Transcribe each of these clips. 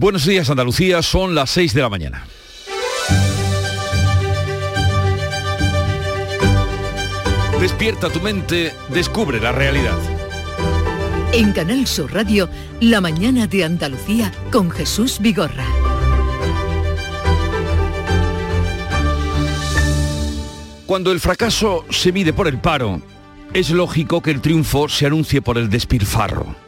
Buenos días Andalucía, son las 6 de la mañana. Despierta tu mente, descubre la realidad. En Canal Sur Radio, La mañana de Andalucía con Jesús Vigorra. Cuando el fracaso se mide por el paro, es lógico que el triunfo se anuncie por el despilfarro.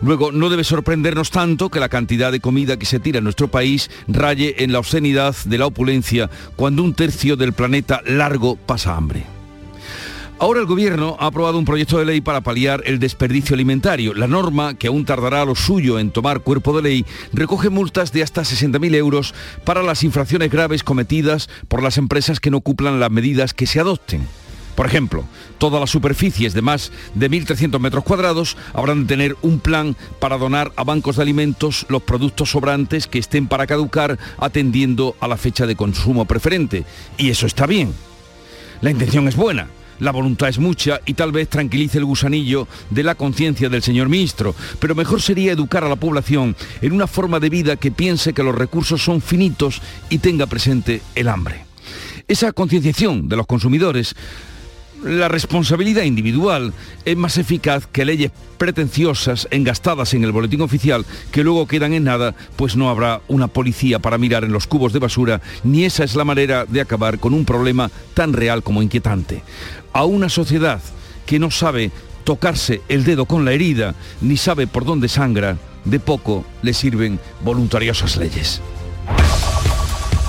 Luego, no debe sorprendernos tanto que la cantidad de comida que se tira en nuestro país raye en la obscenidad de la opulencia cuando un tercio del planeta largo pasa hambre. Ahora el Gobierno ha aprobado un proyecto de ley para paliar el desperdicio alimentario. La norma, que aún tardará lo suyo en tomar cuerpo de ley, recoge multas de hasta 60.000 euros para las infracciones graves cometidas por las empresas que no cumplan las medidas que se adopten. Por ejemplo, todas las superficies de más de 1.300 metros cuadrados habrán de tener un plan para donar a bancos de alimentos los productos sobrantes que estén para caducar atendiendo a la fecha de consumo preferente. Y eso está bien. La intención es buena. La voluntad es mucha y tal vez tranquilice el gusanillo de la conciencia del señor ministro, pero mejor sería educar a la población en una forma de vida que piense que los recursos son finitos y tenga presente el hambre. Esa concienciación de los consumidores la responsabilidad individual es más eficaz que leyes pretenciosas engastadas en el boletín oficial que luego quedan en nada, pues no habrá una policía para mirar en los cubos de basura, ni esa es la manera de acabar con un problema tan real como inquietante. A una sociedad que no sabe tocarse el dedo con la herida, ni sabe por dónde sangra, de poco le sirven voluntariosas leyes.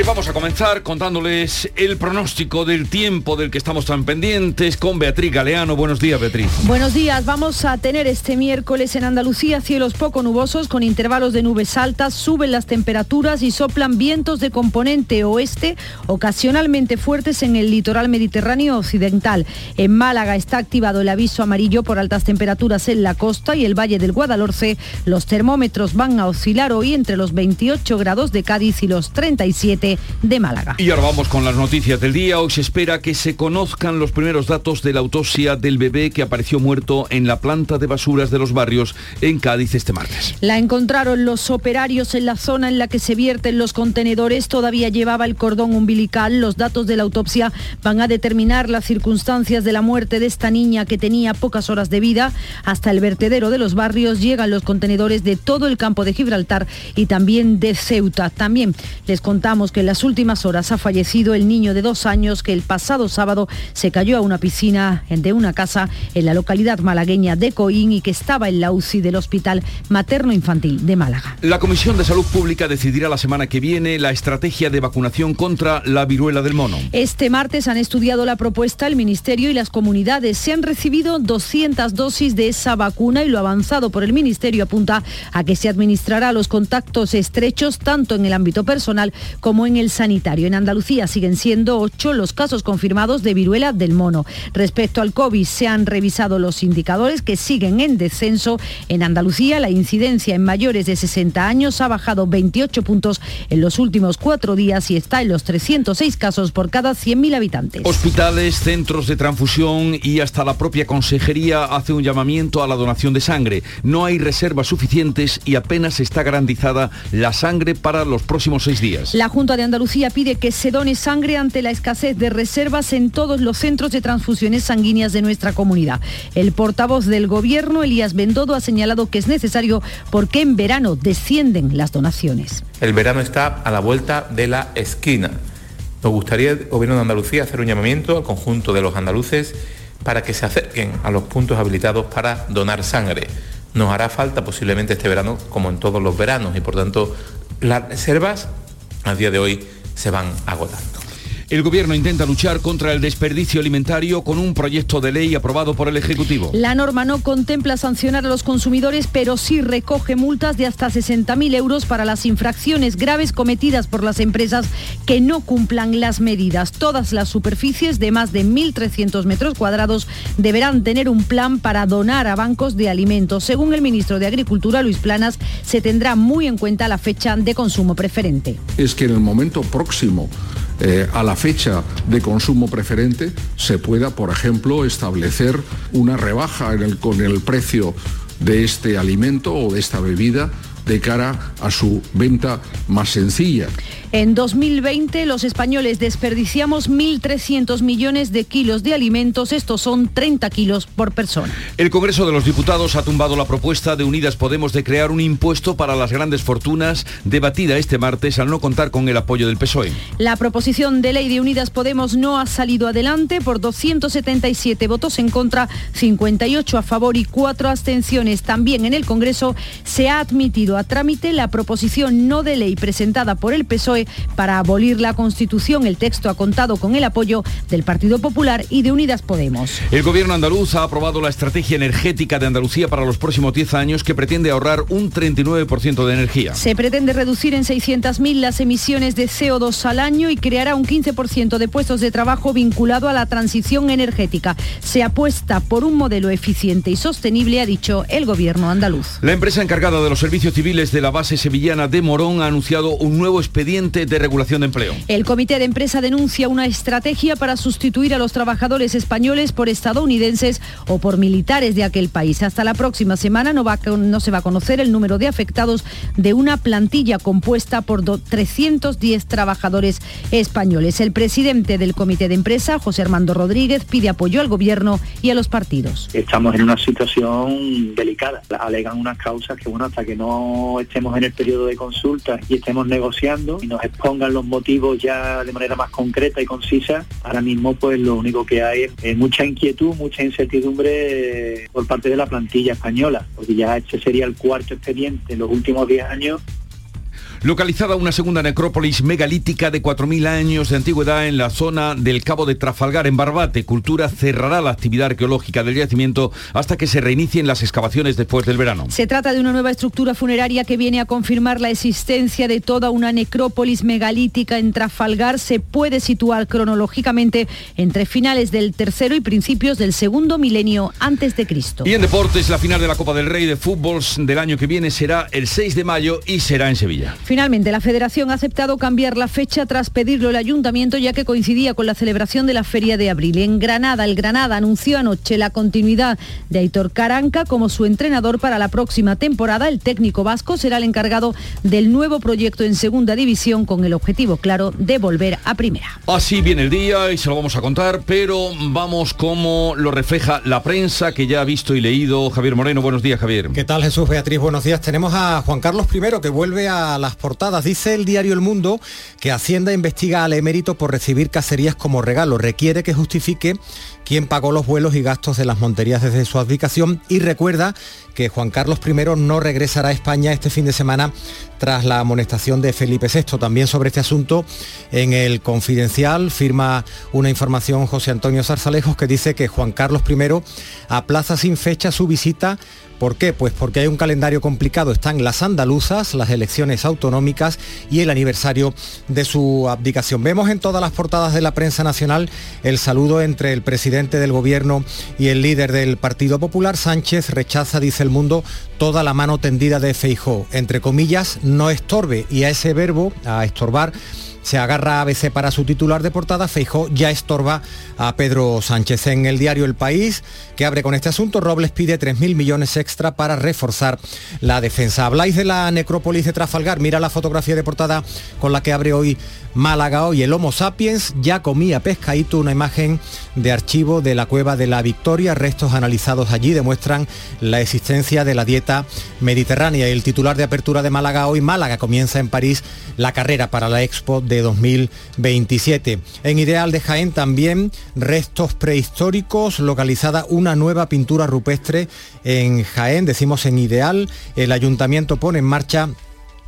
Vamos a comenzar contándoles el pronóstico del tiempo del que estamos tan pendientes con Beatriz Galeano. Buenos días, Beatriz. Buenos días. Vamos a tener este miércoles en Andalucía cielos poco nubosos con intervalos de nubes altas, suben las temperaturas y soplan vientos de componente oeste, ocasionalmente fuertes en el litoral mediterráneo occidental. En Málaga está activado el aviso amarillo por altas temperaturas en la costa y el valle del Guadalhorce. Los termómetros van a oscilar hoy entre los 28 grados de Cádiz y los 37 de Málaga. Y ahora vamos con las noticias del día. Hoy se espera que se conozcan los primeros datos de la autopsia del bebé que apareció muerto en la planta de basuras de los barrios en Cádiz este martes. La encontraron los operarios en la zona en la que se vierten los contenedores. Todavía llevaba el cordón umbilical. Los datos de la autopsia van a determinar las circunstancias de la muerte de esta niña que tenía pocas horas de vida. Hasta el vertedero de los barrios llegan los contenedores de todo el campo de Gibraltar y también de Ceuta. También les contamos que en las últimas horas ha fallecido el niño de dos años que el pasado sábado se cayó a una piscina de una casa en la localidad malagueña de Coín y que estaba en la UCI del Hospital Materno Infantil de Málaga. La Comisión de Salud Pública decidirá la semana que viene la estrategia de vacunación contra la viruela del mono. Este martes han estudiado la propuesta el Ministerio y las comunidades. Se han recibido 200 dosis de esa vacuna y lo avanzado por el Ministerio apunta a que se administrará a los contactos estrechos tanto en el ámbito personal como en el sanitario. En Andalucía siguen siendo ocho los casos confirmados de viruela del mono. Respecto al COVID, se han revisado los indicadores que siguen en descenso. En Andalucía, la incidencia en mayores de 60 años ha bajado 28 puntos en los últimos cuatro días y está en los 306 casos por cada 100.000 habitantes. Hospitales, centros de transfusión y hasta la propia consejería hace un llamamiento a la donación de sangre. No hay reservas suficientes y apenas está garantizada la sangre para los próximos seis días. La Junta de Andalucía pide que se done sangre ante la escasez de reservas en todos los centros de transfusiones sanguíneas de nuestra comunidad. El portavoz del Gobierno, Elías Bendodo, ha señalado que es necesario porque en verano descienden las donaciones. El verano está a la vuelta de la esquina. Nos gustaría Gobierno de Andalucía hacer un llamamiento al conjunto de los andaluces para que se acerquen a los puntos habilitados para donar sangre. Nos hará falta posiblemente este verano, como en todos los veranos, y por tanto las reservas a día de hoy se van agotando. El gobierno intenta luchar contra el desperdicio alimentario con un proyecto de ley aprobado por el Ejecutivo. La norma no contempla sancionar a los consumidores, pero sí recoge multas de hasta 60.000 euros para las infracciones graves cometidas por las empresas que no cumplan las medidas. Todas las superficies de más de 1.300 metros cuadrados deberán tener un plan para donar a bancos de alimentos. Según el ministro de Agricultura, Luis Planas, se tendrá muy en cuenta la fecha de consumo preferente. Es que en el momento próximo eh, a la fecha de consumo preferente se pueda, por ejemplo, establecer una rebaja con el precio de este alimento o de esta bebida de cara a su venta más sencilla. En 2020 los españoles desperdiciamos 1.300 millones de kilos de alimentos, estos son 30 kilos por persona. El Congreso de los Diputados ha tumbado la propuesta de Unidas Podemos de crear un impuesto para las grandes fortunas debatida este martes al no contar con el apoyo del PSOE. La proposición de ley de Unidas Podemos no ha salido adelante por 277 votos en contra, 58 a favor y 4 abstenciones. También en el Congreso se ha admitido a trámite la proposición no de ley presentada por el PSOE para abolir la Constitución. El texto ha contado con el apoyo del Partido Popular y de Unidas Podemos. El gobierno andaluz ha aprobado la estrategia energética de Andalucía para los próximos 10 años que pretende ahorrar un 39% de energía. Se pretende reducir en 600.000 las emisiones de CO2 al año y creará un 15% de puestos de trabajo vinculado a la transición energética. Se apuesta por un modelo eficiente y sostenible, ha dicho el gobierno andaluz. La empresa encargada de los servicios civiles de la base sevillana de Morón ha anunciado un nuevo expediente de regulación de empleo. El comité de empresa denuncia una estrategia para sustituir a los trabajadores españoles por estadounidenses o por militares de aquel país. Hasta la próxima semana no, va, no se va a conocer el número de afectados de una plantilla compuesta por 310 trabajadores españoles. El presidente del comité de empresa, José Armando Rodríguez, pide apoyo al gobierno y a los partidos. Estamos en una situación delicada. Alegan unas causas que, bueno, hasta que no estemos en el periodo de consulta y estemos negociando y nos expongan los motivos ya de manera más concreta y concisa, ahora mismo pues lo único que hay es mucha inquietud, mucha incertidumbre eh, por parte de la plantilla española, porque ya este sería el cuarto expediente en los últimos 10 años Localizada una segunda necrópolis megalítica de 4.000 años de antigüedad en la zona del Cabo de Trafalgar, en Barbate, Cultura cerrará la actividad arqueológica del yacimiento hasta que se reinicien las excavaciones después del verano. Se trata de una nueva estructura funeraria que viene a confirmar la existencia de toda una necrópolis megalítica en Trafalgar. Se puede situar cronológicamente entre finales del tercero y principios del segundo milenio antes de Cristo. Y en deportes, la final de la Copa del Rey de Fútbol del año que viene será el 6 de mayo y será en Sevilla. Finalmente, la Federación ha aceptado cambiar la fecha tras pedirlo el Ayuntamiento ya que coincidía con la celebración de la Feria de Abril. En Granada, el Granada anunció anoche la continuidad de Aitor Caranca como su entrenador para la próxima temporada. El técnico vasco será el encargado del nuevo proyecto en Segunda División con el objetivo claro de volver a Primera. Así viene el día y se lo vamos a contar, pero vamos como lo refleja la prensa que ya ha visto y leído. Javier Moreno, buenos días Javier. ¿Qué tal Jesús Beatriz? Buenos días. Tenemos a Juan Carlos I que vuelve a las portadas. Dice el diario El Mundo que Hacienda investiga al emérito por recibir cacerías como regalo. Requiere que justifique quién pagó los vuelos y gastos de las monterías desde su adjudicación y recuerda que Juan Carlos I no regresará a España este fin de semana tras la amonestación de Felipe VI. También sobre este asunto, en el Confidencial firma una información José Antonio Zarzalejos que dice que Juan Carlos I aplaza sin fecha su visita ¿Por qué? Pues porque hay un calendario complicado. Están las andaluzas, las elecciones autonómicas y el aniversario de su abdicación. Vemos en todas las portadas de la prensa nacional el saludo entre el presidente del gobierno y el líder del Partido Popular. Sánchez rechaza, dice el mundo, toda la mano tendida de Feijó. Entre comillas, no estorbe. Y a ese verbo, a estorbar, se agarra ABC para su titular de portada, Feijó ya estorba a Pedro Sánchez. En el diario El País, que abre con este asunto, Robles pide 3.000 millones extra para reforzar la defensa. Habláis de la necrópolis de Trafalgar, mira la fotografía de portada con la que abre hoy Málaga hoy. El Homo sapiens ya comía pescadito, una imagen de archivo de la cueva de la Victoria. Restos analizados allí demuestran la existencia de la dieta mediterránea. El titular de apertura de Málaga hoy, Málaga comienza en París la carrera para la Expo de 2027. En Ideal de Jaén también restos prehistóricos, localizada una nueva pintura rupestre en Jaén, decimos en Ideal. El ayuntamiento pone en marcha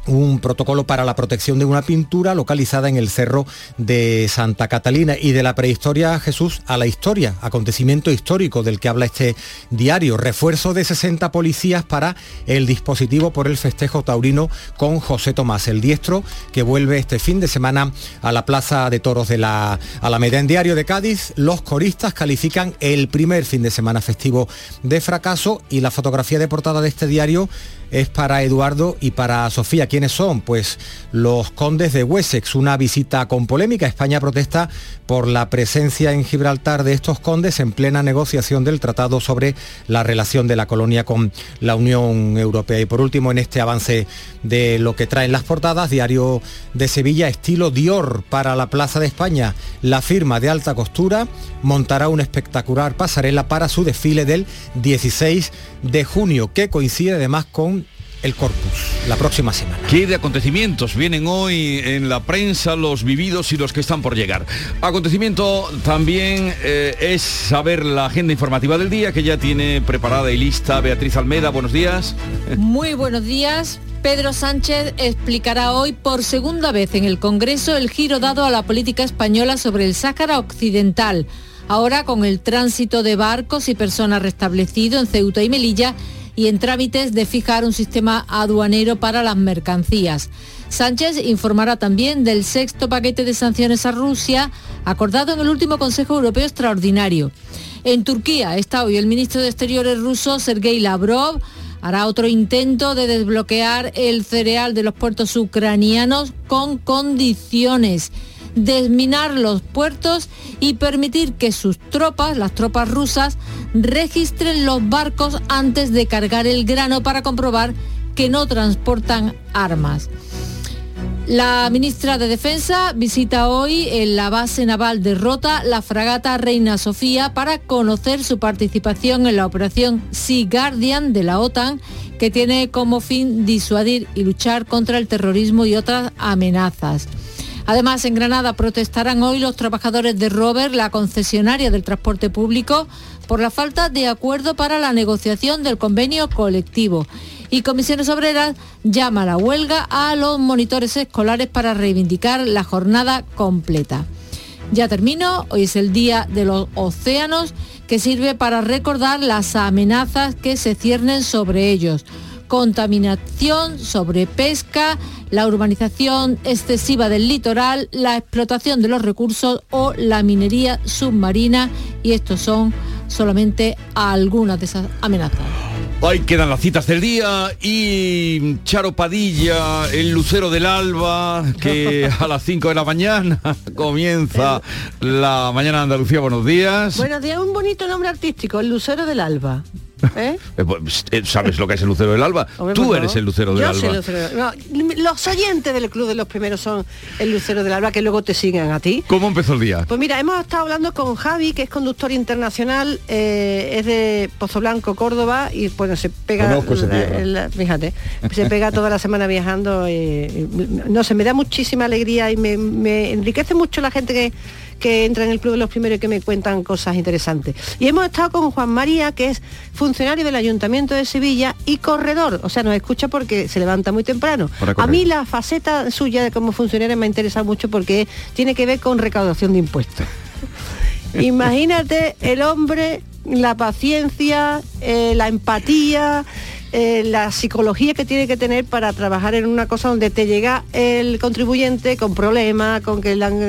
un protocolo para la protección de una pintura localizada en el cerro de Santa Catalina y de la prehistoria Jesús a la historia, acontecimiento histórico del que habla este diario, refuerzo de 60 policías para el dispositivo por el festejo taurino con José Tomás, el diestro que vuelve este fin de semana a la Plaza de Toros de la Alameda. En Diario de Cádiz, los coristas califican el primer fin de semana festivo de fracaso y la fotografía de portada de este diario es para Eduardo y para Sofía ¿Quiénes son? Pues los condes de Wessex, una visita con polémica. España protesta por la presencia en Gibraltar de estos condes en plena negociación del tratado sobre la relación de la colonia con la Unión Europea. Y por último, en este avance de lo que traen las portadas, Diario de Sevilla, estilo Dior para la Plaza de España. La firma de alta costura montará una espectacular pasarela para su desfile del 16 de junio, que coincide además con el Corpus la próxima semana. ¿Qué de acontecimientos vienen hoy en la prensa, los vividos y los que están por llegar? Acontecimiento también eh, es saber la agenda informativa del día que ya tiene preparada y lista Beatriz Almeda. Buenos días. Muy buenos días. Pedro Sánchez explicará hoy por segunda vez en el Congreso el giro dado a la política española sobre el Sáhara Occidental. Ahora con el tránsito de barcos y personas restablecido en Ceuta y Melilla, y en trámites de fijar un sistema aduanero para las mercancías. Sánchez informará también del sexto paquete de sanciones a Rusia acordado en el último Consejo Europeo Extraordinario. En Turquía está hoy el ministro de Exteriores ruso Sergei Lavrov hará otro intento de desbloquear el cereal de los puertos ucranianos con condiciones desminar los puertos y permitir que sus tropas, las tropas rusas, registren los barcos antes de cargar el grano para comprobar que no transportan armas. La ministra de Defensa visita hoy en la base naval de Rota la fragata Reina Sofía para conocer su participación en la operación Sea Guardian de la OTAN, que tiene como fin disuadir y luchar contra el terrorismo y otras amenazas. Además, en Granada protestarán hoy los trabajadores de Rover, la concesionaria del transporte público, por la falta de acuerdo para la negociación del convenio colectivo. Y Comisiones Obreras llama a la huelga a los monitores escolares para reivindicar la jornada completa. Ya termino, hoy es el Día de los Océanos, que sirve para recordar las amenazas que se ciernen sobre ellos contaminación, sobrepesca, la urbanización excesiva del litoral, la explotación de los recursos o la minería submarina y estos son solamente algunas de esas amenazas. Ahí quedan las citas del día y Charo Padilla, el lucero del alba, que a las 5 de la mañana comienza la mañana de Andalucía. Buenos días. Buenos días, un bonito nombre artístico, el lucero del alba. ¿Eh? Eh, pues, eh, ¿Sabes lo que es el lucero del alba? Tú pues eres el lucero del alba. los oyentes del Club de los Primeros son el lucero del alba que luego te siguen a ti. ¿Cómo empezó el día? Pues mira, hemos estado hablando con Javi, que es conductor internacional, es de Pozo Blanco, Córdoba, y bueno, se pega, fíjate, se pega toda la semana viajando. no sé, me da muchísima alegría y me enriquece mucho la gente que que entra en el Club de los Primeros y que me cuentan cosas interesantes. Y hemos estado con Juan María, que es funcionario del Ayuntamiento de Sevilla y corredor, o sea, nos escucha porque se levanta muy temprano. A mí la faceta suya de como funcionario me interesa mucho porque tiene que ver con recaudación de impuestos. Imagínate el hombre, la paciencia, eh, la empatía, eh, la psicología que tiene que tener para trabajar en una cosa donde te llega el contribuyente con problemas, con que le han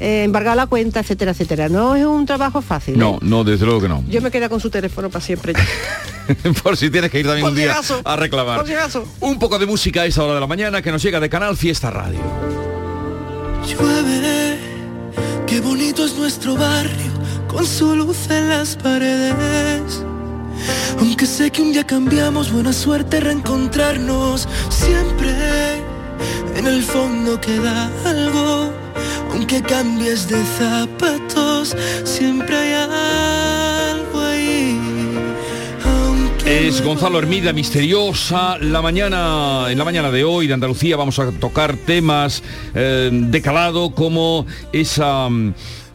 eh, embargado la cuenta, etcétera, etcétera. No es un trabajo fácil. No, ¿eh? no, desde luego que no. Yo me quedo con su teléfono para siempre. Por si tienes que ir también un día a reclamar. un poco de música a esa hora de la mañana que nos llega de Canal Fiesta Radio. qué bonito es nuestro barrio, con su luz en las paredes aunque sé que un día cambiamos, buena suerte reencontrarnos. Siempre en el fondo queda algo. Aunque cambies de zapatos, siempre hay algo ahí. Es Gonzalo Hermida, misteriosa. La mañana, en la mañana de hoy de Andalucía vamos a tocar temas eh, de calado como esa mm,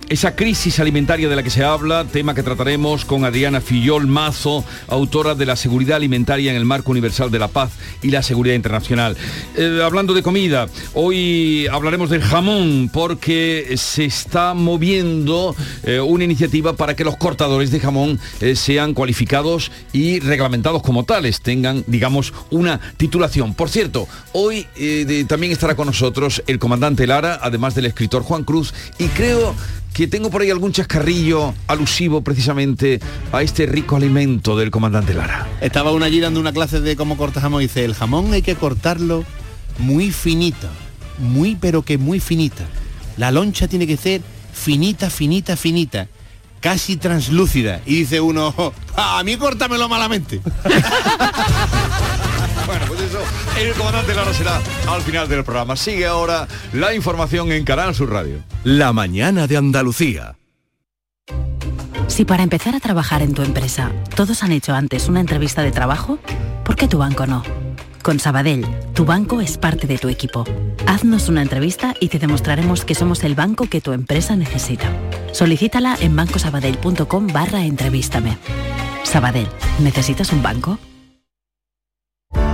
esa crisis alimentaria de la que se habla, tema que trataremos con Adriana Fillol Mazo, autora de la seguridad alimentaria en el marco universal de la paz y la seguridad internacional. Eh, hablando de comida, hoy hablaremos del jamón porque se está moviendo eh, una iniciativa para que los cortadores de jamón eh, sean cualificados y reglamentados como tales, tengan, digamos, una titulación. Por cierto, hoy también estará con nosotros el comandante Lara, además del escritor Juan Cruz, y creo que tengo por ahí algún chascarrillo alusivo precisamente a este rico alimento del comandante Lara. Estaba una allí dando una clase de cómo cortar jamón y dice, el jamón hay que cortarlo muy finita, muy pero que muy finita. La loncha tiene que ser finita, finita, finita, casi translúcida. Y dice uno, a mí córtamelo malamente. Bueno, pues eso, el comandante Lara será al final del programa. Sigue ahora la información en Canal Sur Radio. La mañana de Andalucía. Si para empezar a trabajar en tu empresa todos han hecho antes una entrevista de trabajo, ¿por qué tu banco no? Con Sabadell, tu banco es parte de tu equipo. Haznos una entrevista y te demostraremos que somos el banco que tu empresa necesita. Solicítala en bancosabadell.com barra entrevístame. Sabadell, ¿necesitas un banco?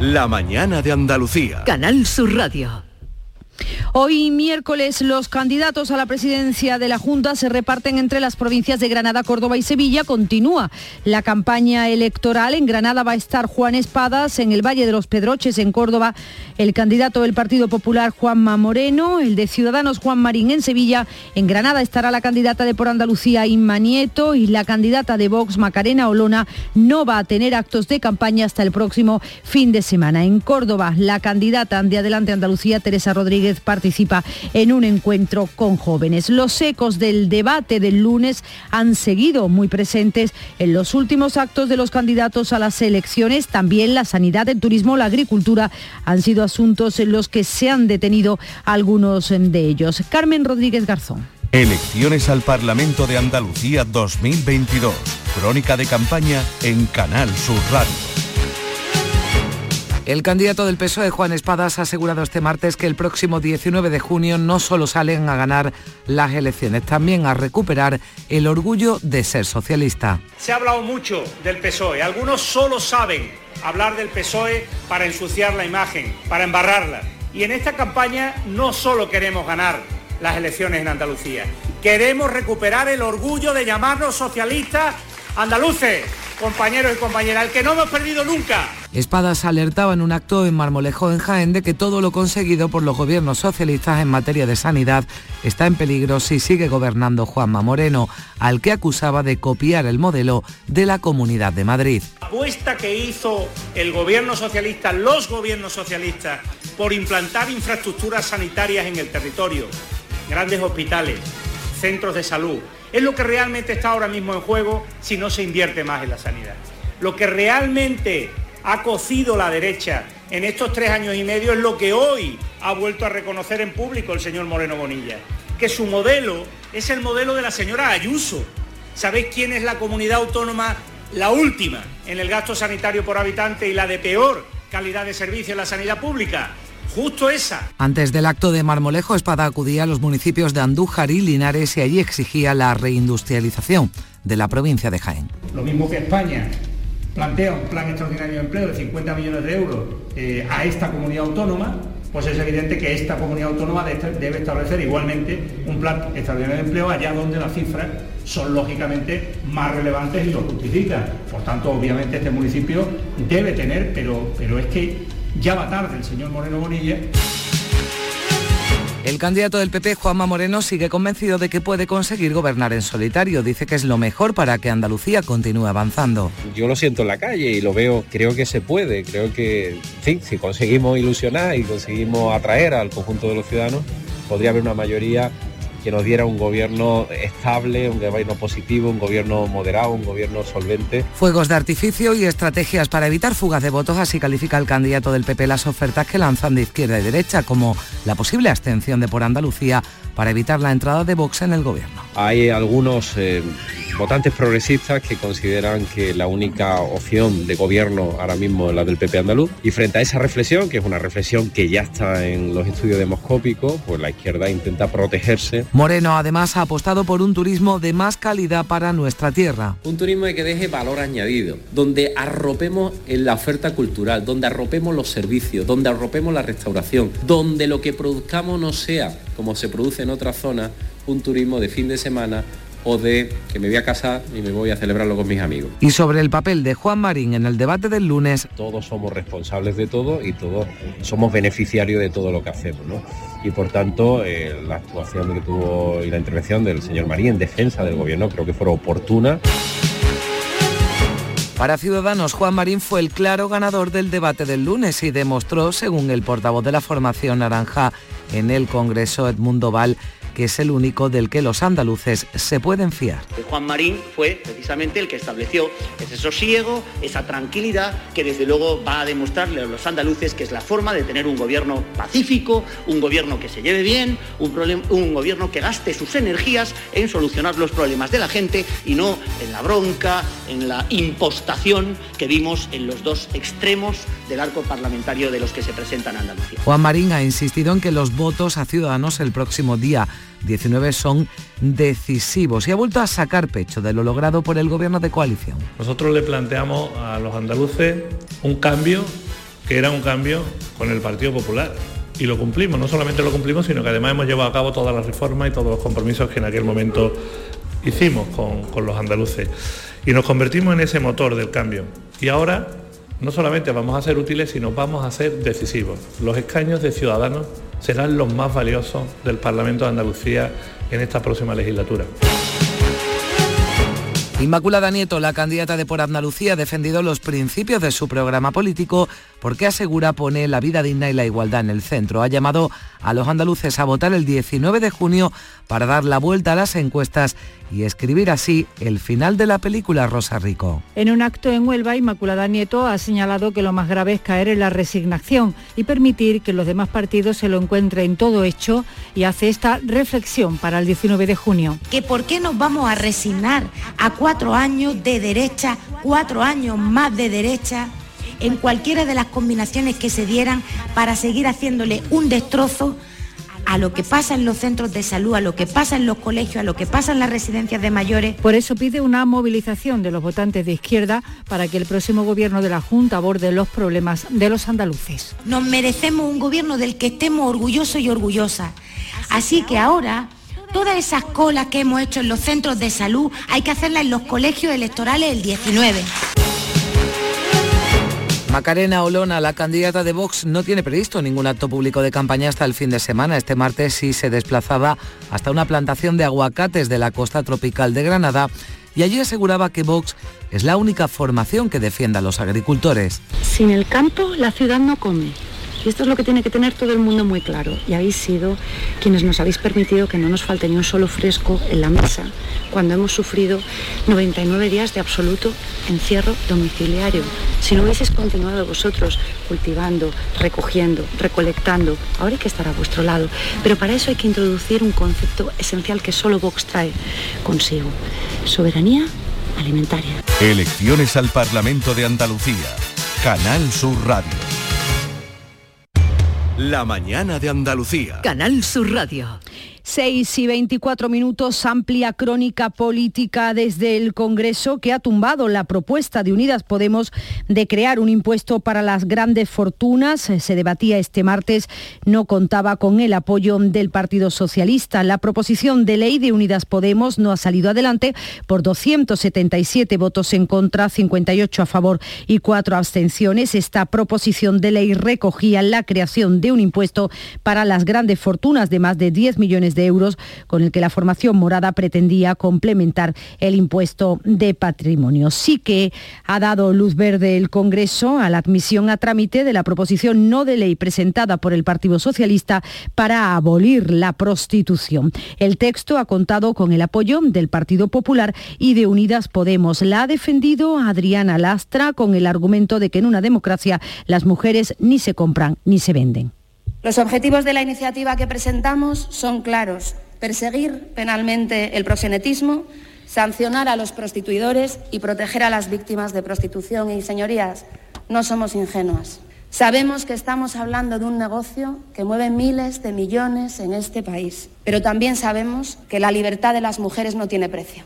La mañana de Andalucía. Canal Sur Radio. Hoy miércoles los candidatos a la presidencia de la Junta se reparten entre las provincias de Granada, Córdoba y Sevilla. Continúa la campaña electoral. En Granada va a estar Juan Espadas, en el Valle de los Pedroches, en Córdoba, el candidato del Partido Popular Juanma Moreno, el de Ciudadanos Juan Marín en Sevilla. En Granada estará la candidata de Por Andalucía Inma Nieto y la candidata de Vox Macarena Olona no va a tener actos de campaña hasta el próximo fin de semana. En Córdoba, la candidata de Adelante Andalucía, Teresa Rodríguez, participa en un encuentro con jóvenes. Los ecos del debate del lunes han seguido muy presentes en los últimos actos de los candidatos a las elecciones. También la sanidad, el turismo, la agricultura han sido asuntos en los que se han detenido algunos de ellos. Carmen Rodríguez Garzón. Elecciones al Parlamento de Andalucía 2022. Crónica de campaña en Canal Sur Radio. El candidato del PSOE, Juan Espadas, ha asegurado este martes que el próximo 19 de junio no solo salen a ganar las elecciones, también a recuperar el orgullo de ser socialista. Se ha hablado mucho del PSOE. Algunos solo saben hablar del PSOE para ensuciar la imagen, para embarrarla. Y en esta campaña no solo queremos ganar las elecciones en Andalucía, queremos recuperar el orgullo de llamarnos socialistas andaluces, compañeros y compañeras, el que no hemos perdido nunca. Espadas alertaba en un acto en Marmolejo, en Jaén, de que todo lo conseguido por los gobiernos socialistas en materia de sanidad está en peligro si sigue gobernando Juanma Moreno, al que acusaba de copiar el modelo de la Comunidad de Madrid. La apuesta que hizo el gobierno socialista, los gobiernos socialistas, por implantar infraestructuras sanitarias en el territorio, grandes hospitales, centros de salud, es lo que realmente está ahora mismo en juego si no se invierte más en la sanidad. Lo que realmente ha cocido la derecha en estos tres años y medio es lo que hoy ha vuelto a reconocer en público el señor Moreno Bonilla, que su modelo es el modelo de la señora Ayuso. ¿Sabéis quién es la comunidad autónoma la última en el gasto sanitario por habitante y la de peor calidad de servicio en la sanidad pública? Justo esa. Antes del acto de Marmolejo, Espada acudía a los municipios de Andújar y Linares y allí exigía la reindustrialización de la provincia de Jaén. Lo mismo que España plantea un plan extraordinario de empleo de 50 millones de euros eh, a esta comunidad autónoma, pues es evidente que esta comunidad autónoma debe establecer igualmente un plan extraordinario de empleo allá donde las cifras son lógicamente más relevantes y lo justifican. Por tanto, obviamente este municipio debe tener, pero, pero es que ya va tarde el señor Moreno Bonilla. El candidato del PP, Juanma Moreno, sigue convencido de que puede conseguir gobernar en solitario. Dice que es lo mejor para que Andalucía continúe avanzando. Yo lo siento en la calle y lo veo, creo que se puede. Creo que, sí, si conseguimos ilusionar y conseguimos atraer al conjunto de los ciudadanos, podría haber una mayoría que nos diera un gobierno estable, un gobierno positivo, un gobierno moderado, un gobierno solvente. Fuegos de artificio y estrategias para evitar fugas de votos, así califica el candidato del PP las ofertas que lanzan de izquierda y derecha, como la posible abstención de por Andalucía para evitar la entrada de Vox en el gobierno. Hay algunos eh, votantes progresistas que consideran que la única opción de gobierno ahora mismo es la del PP andaluz y frente a esa reflexión, que es una reflexión que ya está en los estudios demoscópicos, pues la izquierda intenta protegerse. Moreno además ha apostado por un turismo de más calidad para nuestra tierra. Un turismo que deje valor añadido, donde arropemos en la oferta cultural, donde arropemos los servicios, donde arropemos la restauración, donde lo que produzcamos no sea, como se produce en otras zonas, un turismo de fin de semana o de que me voy a casar y me voy a celebrarlo con mis amigos. Y sobre el papel de Juan Marín en el debate del lunes. Todos somos responsables de todo y todos somos beneficiarios de todo lo que hacemos, ¿no? Y por tanto, eh, la actuación que tuvo y la intervención del señor Marín en defensa del gobierno creo que fue oportuna. Para Ciudadanos, Juan Marín fue el claro ganador del debate del lunes y demostró, según el portavoz de la formación naranja en el Congreso, Edmundo Val, que es el único del que los andaluces se pueden fiar. Juan Marín fue precisamente el que estableció ese sosiego, esa tranquilidad que desde luego va a demostrarle a los andaluces que es la forma de tener un gobierno pacífico, un gobierno que se lleve bien, un, un gobierno que gaste sus energías en solucionar los problemas de la gente y no en la bronca, en la impostación que vimos en los dos extremos del arco parlamentario de los que se presentan a Andalucía. Juan Marín ha insistido en que los votos a Ciudadanos el próximo día 19 son decisivos y ha vuelto a sacar pecho de lo logrado por el gobierno de coalición. Nosotros le planteamos a los andaluces un cambio que era un cambio con el Partido Popular. Y lo cumplimos, no solamente lo cumplimos, sino que además hemos llevado a cabo todas las reformas y todos los compromisos que en aquel momento hicimos con, con los andaluces. Y nos convertimos en ese motor del cambio. Y ahora no solamente vamos a ser útiles, sino vamos a ser decisivos. Los escaños de ciudadanos serán los más valiosos del Parlamento de Andalucía en esta próxima legislatura. Inmaculada Nieto, la candidata de Por Andalucía, ha defendido los principios de su programa político porque asegura pone la vida digna y la igualdad en el centro. Ha llamado a los andaluces a votar el 19 de junio para dar la vuelta a las encuestas y escribir así el final de la película Rosa Rico. En un acto en Huelva, Inmaculada Nieto ha señalado que lo más grave es caer en la resignación y permitir que los demás partidos se lo encuentren todo hecho y hace esta reflexión para el 19 de junio. ¿Que ¿Por qué nos vamos a resignar a cuatro años de derecha, cuatro años más de derecha? en cualquiera de las combinaciones que se dieran para seguir haciéndole un destrozo a lo que pasa en los centros de salud, a lo que pasa en los colegios, a lo que pasa en las residencias de mayores. Por eso pide una movilización de los votantes de izquierda para que el próximo gobierno de la Junta aborde los problemas de los andaluces. Nos merecemos un gobierno del que estemos orgullosos y orgullosas. Así que ahora todas esas colas que hemos hecho en los centros de salud hay que hacerlas en los colegios electorales el 19. Macarena Olona, la candidata de Vox, no tiene previsto ningún acto público de campaña hasta el fin de semana. Este martes sí se desplazaba hasta una plantación de aguacates de la costa tropical de Granada y allí aseguraba que Vox es la única formación que defienda a los agricultores. Sin el campo la ciudad no come. Y esto es lo que tiene que tener todo el mundo muy claro. Y habéis sido quienes nos habéis permitido que no nos falte ni un solo fresco en la mesa cuando hemos sufrido 99 días de absoluto encierro domiciliario. Si no hubieseis continuado vosotros cultivando, recogiendo, recolectando, ahora hay que estar a vuestro lado. Pero para eso hay que introducir un concepto esencial que solo Vox trae consigo. Soberanía alimentaria. Elecciones al Parlamento de Andalucía. Canal Sur Radio. La mañana de Andalucía. Canal Sur Radio. 6 y 24 minutos, amplia crónica política desde el Congreso que ha tumbado la propuesta de Unidas Podemos de crear un impuesto para las grandes fortunas. Se debatía este martes, no contaba con el apoyo del Partido Socialista. La proposición de ley de Unidas Podemos no ha salido adelante por 277 votos en contra, 58 a favor y 4 abstenciones. Esta proposición de ley recogía la creación de un impuesto para las grandes fortunas de más de 10 millones de euros con el que la formación morada pretendía complementar el impuesto de patrimonio. Sí que ha dado luz verde el Congreso a la admisión a trámite de la proposición no de ley presentada por el Partido Socialista para abolir la prostitución. El texto ha contado con el apoyo del Partido Popular y de Unidas Podemos. La ha defendido Adriana Lastra con el argumento de que en una democracia las mujeres ni se compran ni se venden. Los objetivos de la iniciativa que presentamos son claros. Perseguir penalmente el proxenetismo, sancionar a los prostituidores y proteger a las víctimas de prostitución. Y, señorías, no somos ingenuas. Sabemos que estamos hablando de un negocio que mueve miles de millones en este país, pero también sabemos que la libertad de las mujeres no tiene precio.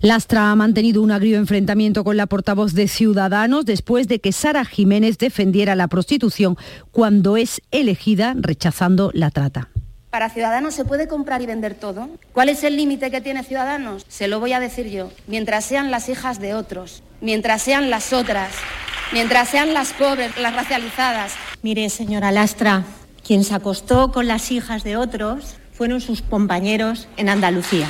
Lastra ha mantenido un agrio enfrentamiento con la portavoz de Ciudadanos después de que Sara Jiménez defendiera la prostitución cuando es elegida rechazando la trata. ¿Para Ciudadanos se puede comprar y vender todo? ¿Cuál es el límite que tiene Ciudadanos? Se lo voy a decir yo. Mientras sean las hijas de otros, mientras sean las otras, mientras sean las pobres, las racializadas. Mire, señora Lastra, quien se acostó con las hijas de otros fueron sus compañeros en Andalucía.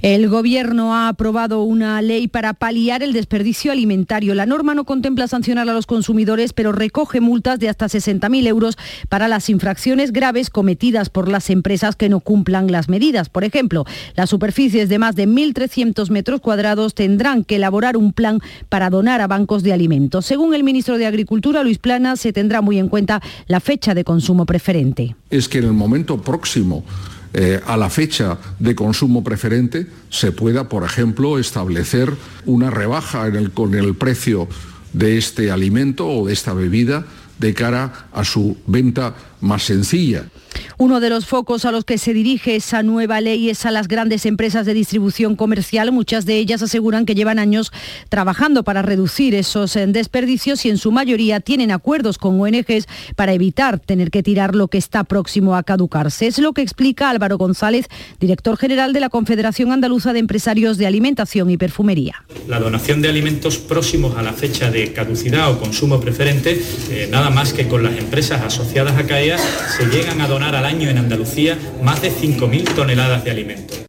El Gobierno ha aprobado una ley para paliar el desperdicio alimentario. La norma no contempla sancionar a los consumidores, pero recoge multas de hasta 60.000 euros para las infracciones graves cometidas por las empresas que no cumplan las medidas. Por ejemplo, las superficies de más de 1.300 metros cuadrados tendrán que elaborar un plan para donar a bancos de alimentos. Según el ministro de Agricultura, Luis Plana, se tendrá muy en cuenta la fecha de consumo preferente. Es que en el momento próximo eh, a la fecha de consumo preferente se pueda, por ejemplo, establecer una rebaja en el, con el precio de este alimento o de esta bebida de cara a su venta más sencilla. Uno de los focos a los que se dirige esa nueva ley es a las grandes empresas de distribución comercial. Muchas de ellas aseguran que llevan años trabajando para reducir esos eh, desperdicios y en su mayoría tienen acuerdos con ONGs para evitar tener que tirar lo que está próximo a caducarse. Es lo que explica Álvaro González, director general de la Confederación Andaluza de Empresarios de Alimentación y Perfumería. La donación de alimentos próximos a la fecha de caducidad o consumo preferente, eh, nada más que con las empresas asociadas a Se llegan a donar al año en Andalucía más de 5.000 toneladas de alimentos.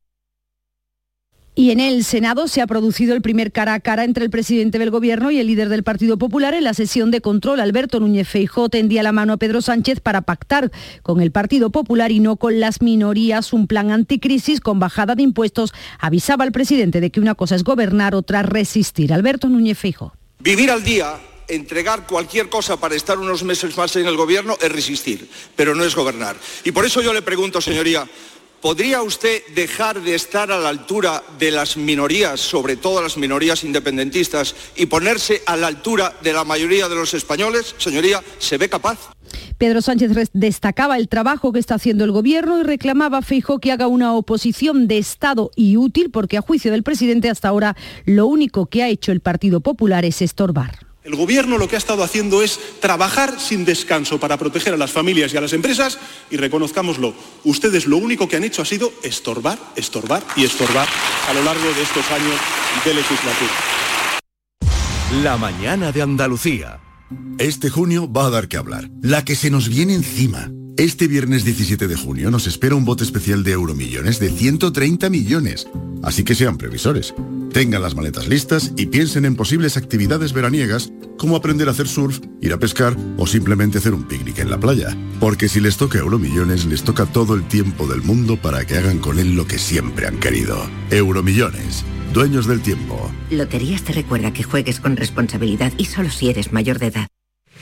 Y en el Senado se ha producido el primer cara a cara entre el presidente del Gobierno y el líder del Partido Popular en la sesión de control. Alberto Núñez Feijó tendía la mano a Pedro Sánchez para pactar con el Partido Popular y no con las minorías un plan anticrisis con bajada de impuestos. Avisaba al presidente de que una cosa es gobernar, otra resistir. Alberto Núñez Feijó. Vivir al día entregar cualquier cosa para estar unos meses más en el gobierno es resistir, pero no es gobernar. Y por eso yo le pregunto, señoría, ¿podría usted dejar de estar a la altura de las minorías, sobre todo las minorías independentistas, y ponerse a la altura de la mayoría de los españoles? Señoría, ¿se ve capaz? Pedro Sánchez destacaba el trabajo que está haciendo el gobierno y reclamaba a que haga una oposición de Estado y útil porque a juicio del presidente hasta ahora lo único que ha hecho el Partido Popular es estorbar. El Gobierno lo que ha estado haciendo es trabajar sin descanso para proteger a las familias y a las empresas y reconozcámoslo, ustedes lo único que han hecho ha sido estorbar, estorbar y estorbar a lo largo de estos años de legislatura. La mañana de Andalucía. Este junio va a dar que hablar. La que se nos viene encima. Este viernes 17 de junio nos espera un bote especial de euromillones de 130 millones. Así que sean previsores. Tengan las maletas listas y piensen en posibles actividades veraniegas como aprender a hacer surf, ir a pescar o simplemente hacer un picnic en la playa. Porque si les toca Euromillones, les toca todo el tiempo del mundo para que hagan con él lo que siempre han querido. Euromillones. Dueños del tiempo. Loterías te recuerda que juegues con responsabilidad y solo si eres mayor de edad.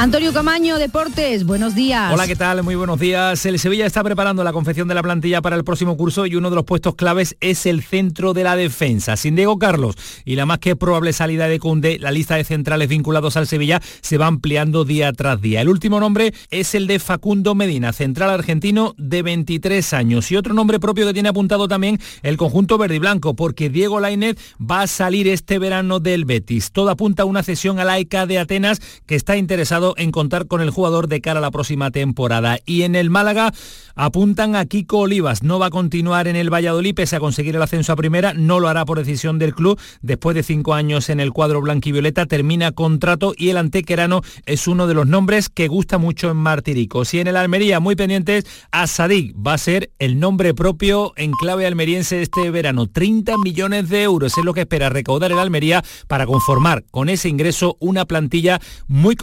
Antonio Camaño, Deportes, buenos días. Hola, ¿qué tal? Muy buenos días. El Sevilla está preparando la confección de la plantilla para el próximo curso y uno de los puestos claves es el centro de la defensa. Sin Diego Carlos y la más que probable salida de Cunde, la lista de centrales vinculados al Sevilla se va ampliando día tras día. El último nombre es el de Facundo Medina, central argentino de 23 años. Y otro nombre propio que tiene apuntado también el conjunto verde y blanco, porque Diego Lainez va a salir este verano del Betis. Todo apunta a una cesión a la ECA de Atenas que está interesado en contar con el jugador de cara a la próxima temporada. Y en el Málaga apuntan a Kiko Olivas. No va a continuar en el Valladolid pese a conseguir el ascenso a primera. No lo hará por decisión del club. Después de cinco años en el cuadro blanquivioleta termina contrato y el antequerano es uno de los nombres que gusta mucho en Martiricos. Y en el Almería, muy pendientes, a Sadik va a ser el nombre propio en clave almeriense este verano. 30 millones de euros es lo que espera recaudar el Almería para conformar con ese ingreso una plantilla muy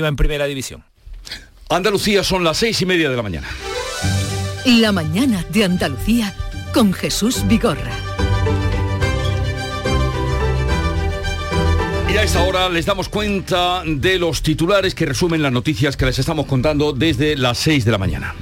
competitiva en primera división. Andalucía son las seis y media de la mañana. La mañana de Andalucía con Jesús Vigorra. Y a esta hora les damos cuenta de los titulares que resumen las noticias que les estamos contando desde las 6 de la mañana.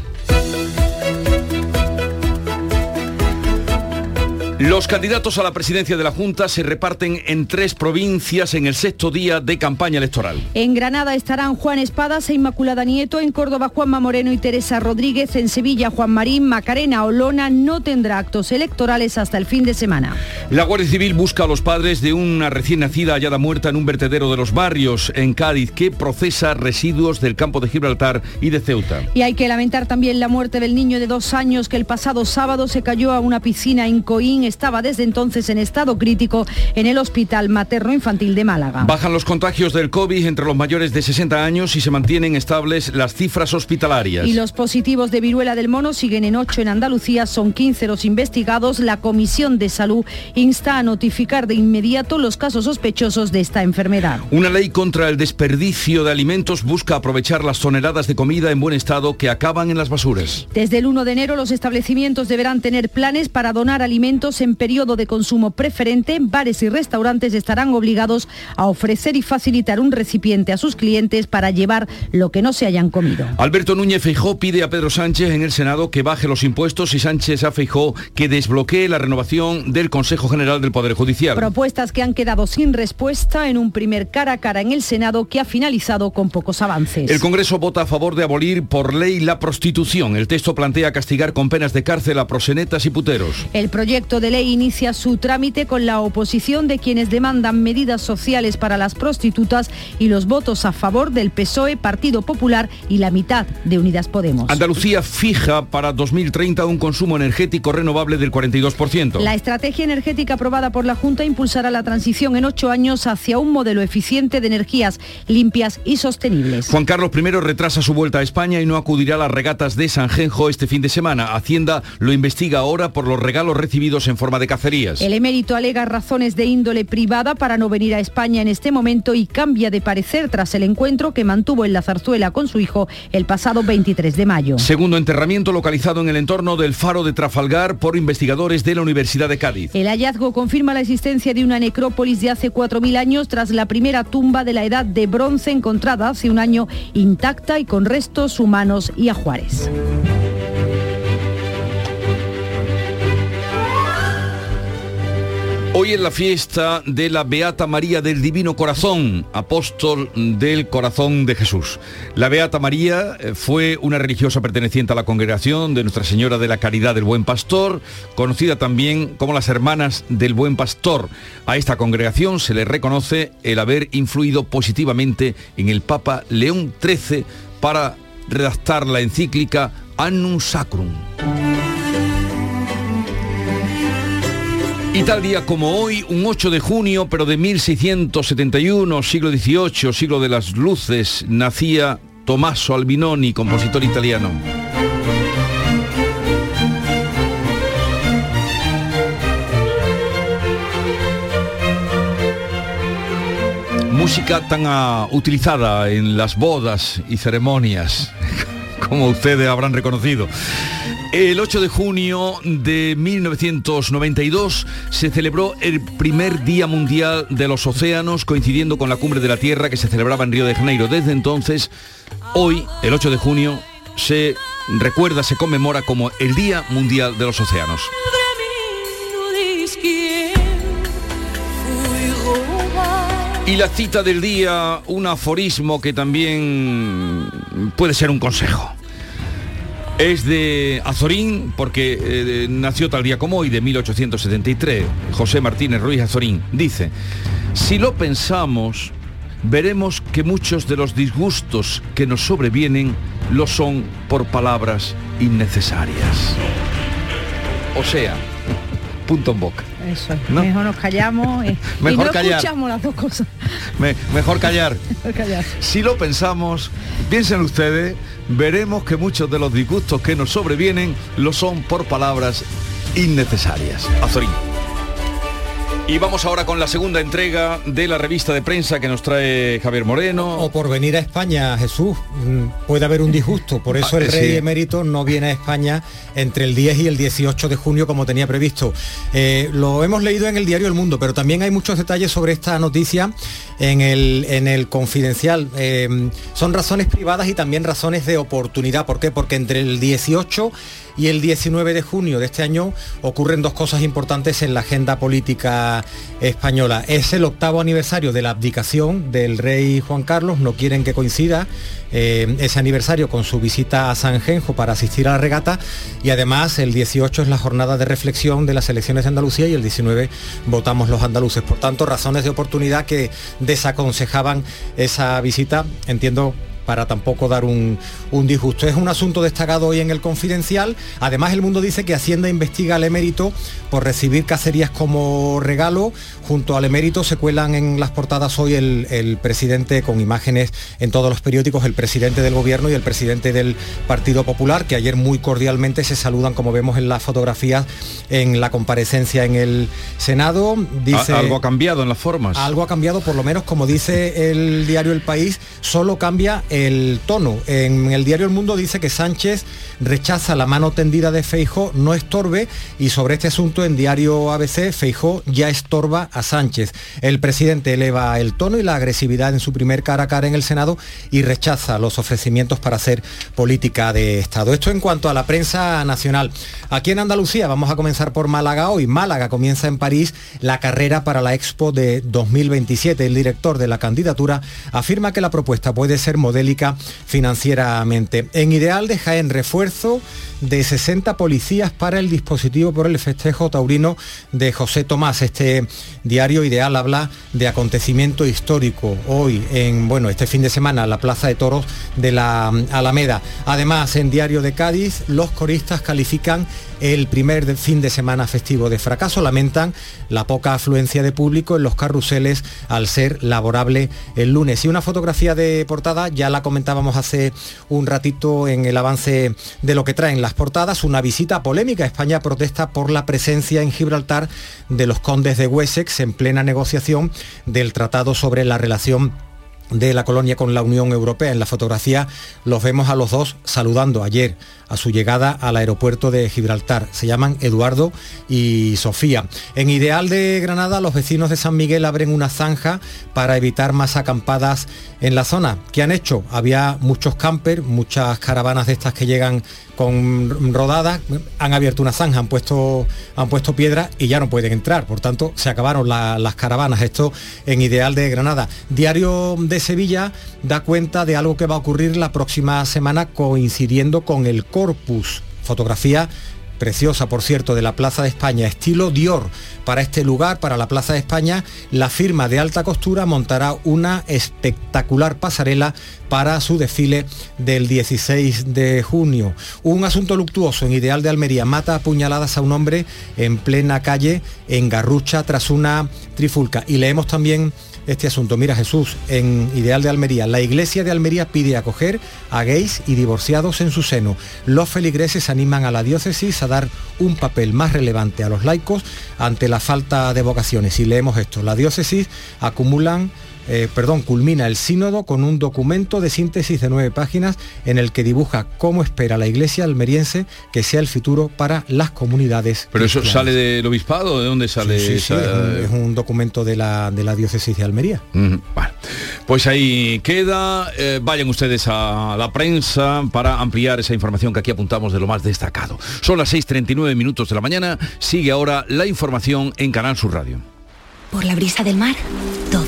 Los candidatos a la presidencia de la Junta se reparten en tres provincias en el sexto día de campaña electoral. En Granada estarán Juan Espadas e Inmaculada Nieto, en Córdoba Juanma Moreno y Teresa Rodríguez, en Sevilla Juan Marín, Macarena Olona no tendrá actos electorales hasta el fin de semana. La Guardia Civil busca a los padres de una recién nacida hallada muerta en un vertedero de los barrios en Cádiz que procesa residuos del campo de Gibraltar y de Ceuta. Y hay que lamentar también la muerte del niño de dos años que el pasado sábado se cayó a una piscina en Coín estaba desde entonces en estado crítico en el Hospital Materno Infantil de Málaga. Bajan los contagios del COVID entre los mayores de 60 años y se mantienen estables las cifras hospitalarias. Y los positivos de viruela del mono siguen en 8 en Andalucía, son 15 los investigados. La Comisión de Salud insta a notificar de inmediato los casos sospechosos de esta enfermedad. Una ley contra el desperdicio de alimentos busca aprovechar las toneladas de comida en buen estado que acaban en las basuras. Desde el 1 de enero los establecimientos deberán tener planes para donar alimentos en periodo de consumo preferente, bares y restaurantes estarán obligados a ofrecer y facilitar un recipiente a sus clientes para llevar lo que no se hayan comido. Alberto Núñez Feijó pide a Pedro Sánchez en el Senado que baje los impuestos y Sánchez a Feijó que desbloquee la renovación del Consejo General del Poder Judicial. Propuestas que han quedado sin respuesta en un primer cara a cara en el Senado que ha finalizado con pocos avances. El Congreso vota a favor de abolir por ley la prostitución. El texto plantea castigar con penas de cárcel a prosenetas y puteros. El proyecto de ley inicia su trámite con la oposición de quienes demandan medidas sociales para las prostitutas y los votos a favor del PSOE, Partido Popular y la mitad de Unidas Podemos. Andalucía fija para 2030 un consumo energético renovable del 42%. La estrategia energética aprobada por la Junta impulsará la transición en ocho años hacia un modelo eficiente de energías limpias y sostenibles. Juan Carlos I retrasa su vuelta a España y no acudirá a las regatas de San Genjo este fin de semana. Hacienda lo investiga ahora por los regalos recibidos en forma de cacerías. El emérito alega razones de índole privada para no venir a España en este momento y cambia de parecer tras el encuentro que mantuvo en la zarzuela con su hijo el pasado 23 de mayo. Segundo enterramiento localizado en el entorno del faro de Trafalgar por investigadores de la Universidad de Cádiz. El hallazgo confirma la existencia de una necrópolis de hace 4.000 años tras la primera tumba de la edad de bronce encontrada hace un año intacta y con restos humanos y ajuares. Hoy es la fiesta de la Beata María del Divino Corazón, apóstol del corazón de Jesús. La Beata María eh, fue una religiosa perteneciente a la congregación de Nuestra Señora de la Caridad del Buen Pastor, conocida también como las Hermanas del Buen Pastor. A esta congregación se le reconoce el haber influido positivamente en el Papa León XIII para redactar la encíclica Annum Sacrum. Y tal día como hoy, un 8 de junio, pero de 1671, siglo XVIII, siglo de las luces, nacía Tommaso Albinoni, compositor italiano. Música tan utilizada en las bodas y ceremonias, como ustedes habrán reconocido. El 8 de junio de 1992 se celebró el primer Día Mundial de los Océanos, coincidiendo con la Cumbre de la Tierra que se celebraba en Río de Janeiro. Desde entonces, hoy, el 8 de junio, se recuerda, se conmemora como el Día Mundial de los Océanos. Y la cita del día, un aforismo que también puede ser un consejo. Es de Azorín, porque eh, nació tal día como hoy, de 1873. José Martínez Ruiz Azorín dice, si lo pensamos, veremos que muchos de los disgustos que nos sobrevienen lo son por palabras innecesarias. O sea, punto en boca. Eso es. Mejor nos callamos Mejor y no callar. escuchamos las dos cosas. Me- mejor callar. Mejor callar. Si lo pensamos, piensen ustedes, veremos que muchos de los disgustos que nos sobrevienen lo son por palabras innecesarias. Azorín. Y vamos ahora con la segunda entrega de la revista de prensa que nos trae Javier Moreno. O por venir a España, Jesús, mm, puede haber un disgusto. Por eso Ah, el sí. rey emérito no viene a España entre el 10 y el 18 de junio como tenía previsto. Eh, lo hemos leído en el diario El Mundo, pero también hay muchos detalles sobre esta noticia en el, en el confidencial. Eh, son razones privadas y también razones de oportunidad. ¿Por qué? Porque entre el 18 y el 19 de junio de este año ocurren dos cosas importantes en la agenda política española. Es el octavo aniversario de la abdicación del rey Juan Carlos, no quieren que coincida eh, ese aniversario con su visita a San Genjo para asistir a la regata y además el 18 es la jornada de reflexión de las elecciones de Andalucía y el 19 votamos los andaluces. Por tanto, razones de oportunidad que desaconsejaban esa visita, entiendo para tampoco dar un, un disgusto. Es un asunto destacado hoy en el Confidencial. Además, el mundo dice que Hacienda investiga al emérito por recibir cacerías como regalo. Junto al emérito se cuelan en las portadas hoy el, el presidente con imágenes en todos los periódicos, el presidente del gobierno y el presidente del Partido Popular, que ayer muy cordialmente se saludan, como vemos en las fotografías, en la comparecencia en el Senado. Dice, algo ha cambiado en las formas. algo ha cambiado, por lo menos como dice el diario El País, solo cambia el tono. En el diario El Mundo dice que Sánchez rechaza la mano tendida de Feijó, no estorbe, y sobre este asunto en diario ABC, Feijó ya estorba a Sánchez. El presidente eleva el tono y la agresividad en su primer cara a cara en el Senado y rechaza los ofrecimientos para hacer política de Estado. Esto en cuanto a la prensa nacional. Aquí en Andalucía vamos a comenzar por Málaga hoy. Málaga comienza en París la carrera para la Expo de 2027. El director de la candidatura afirma que la propuesta puede ser financieramente. En Ideal de Jaén, refuerzo de 60 policías para el dispositivo por el festejo taurino de José Tomás. Este diario Ideal habla de acontecimiento histórico hoy en bueno, este fin de semana la Plaza de Toros de la Alameda. Además, en Diario de Cádiz, los coristas califican el primer fin de semana festivo de fracaso, lamentan la poca afluencia de público en los carruseles al ser laborable el lunes. Y una fotografía de portada, ya la comentábamos hace un ratito en el avance de lo que traen las portadas, una visita polémica. España protesta por la presencia en Gibraltar de los condes de Wessex en plena negociación del tratado sobre la relación de la colonia con la Unión Europea. En la fotografía los vemos a los dos saludando ayer a su llegada al aeropuerto de Gibraltar. Se llaman Eduardo y Sofía. En Ideal de Granada, los vecinos de San Miguel abren una zanja para evitar más acampadas en la zona. ¿Qué han hecho? Había muchos campers, muchas caravanas de estas que llegan con rodadas, han abierto una zanja, han puesto, han puesto piedra y ya no pueden entrar. Por tanto, se acabaron la- las caravanas. Esto en Ideal de Granada. Diario de Sevilla da cuenta de algo que va a ocurrir la próxima semana coincidiendo con el Corpus. Fotografía preciosa, por cierto, de la Plaza de España, estilo Dior. Para este lugar, para la Plaza de España, la firma de alta costura montará una espectacular pasarela para su desfile del 16 de junio. Un asunto luctuoso en Ideal de Almería mata a puñaladas a un hombre en plena calle en Garrucha tras una trifulca. Y leemos también este asunto. Mira Jesús, en Ideal de Almería, la iglesia de Almería pide acoger a gays y divorciados en su seno. Los feligreses animan a la diócesis a dar un papel más relevante a los laicos ante la falta de vocaciones. Y leemos esto, la diócesis acumulan eh, perdón, culmina el sínodo con un documento de síntesis de nueve páginas en el que dibuja cómo espera la Iglesia almeriense que sea el futuro para las comunidades. ¿Pero eso sale del obispado? ¿De dónde sale? Sí, sí, esa- es, un, es un documento de la, de la diócesis de Almería. Vale. Pues ahí queda. Eh, vayan ustedes a la prensa para ampliar esa información que aquí apuntamos de lo más destacado. Son las 6.39 minutos de la mañana. Sigue ahora la información en Canal Sur Radio. Por la brisa del mar, todo.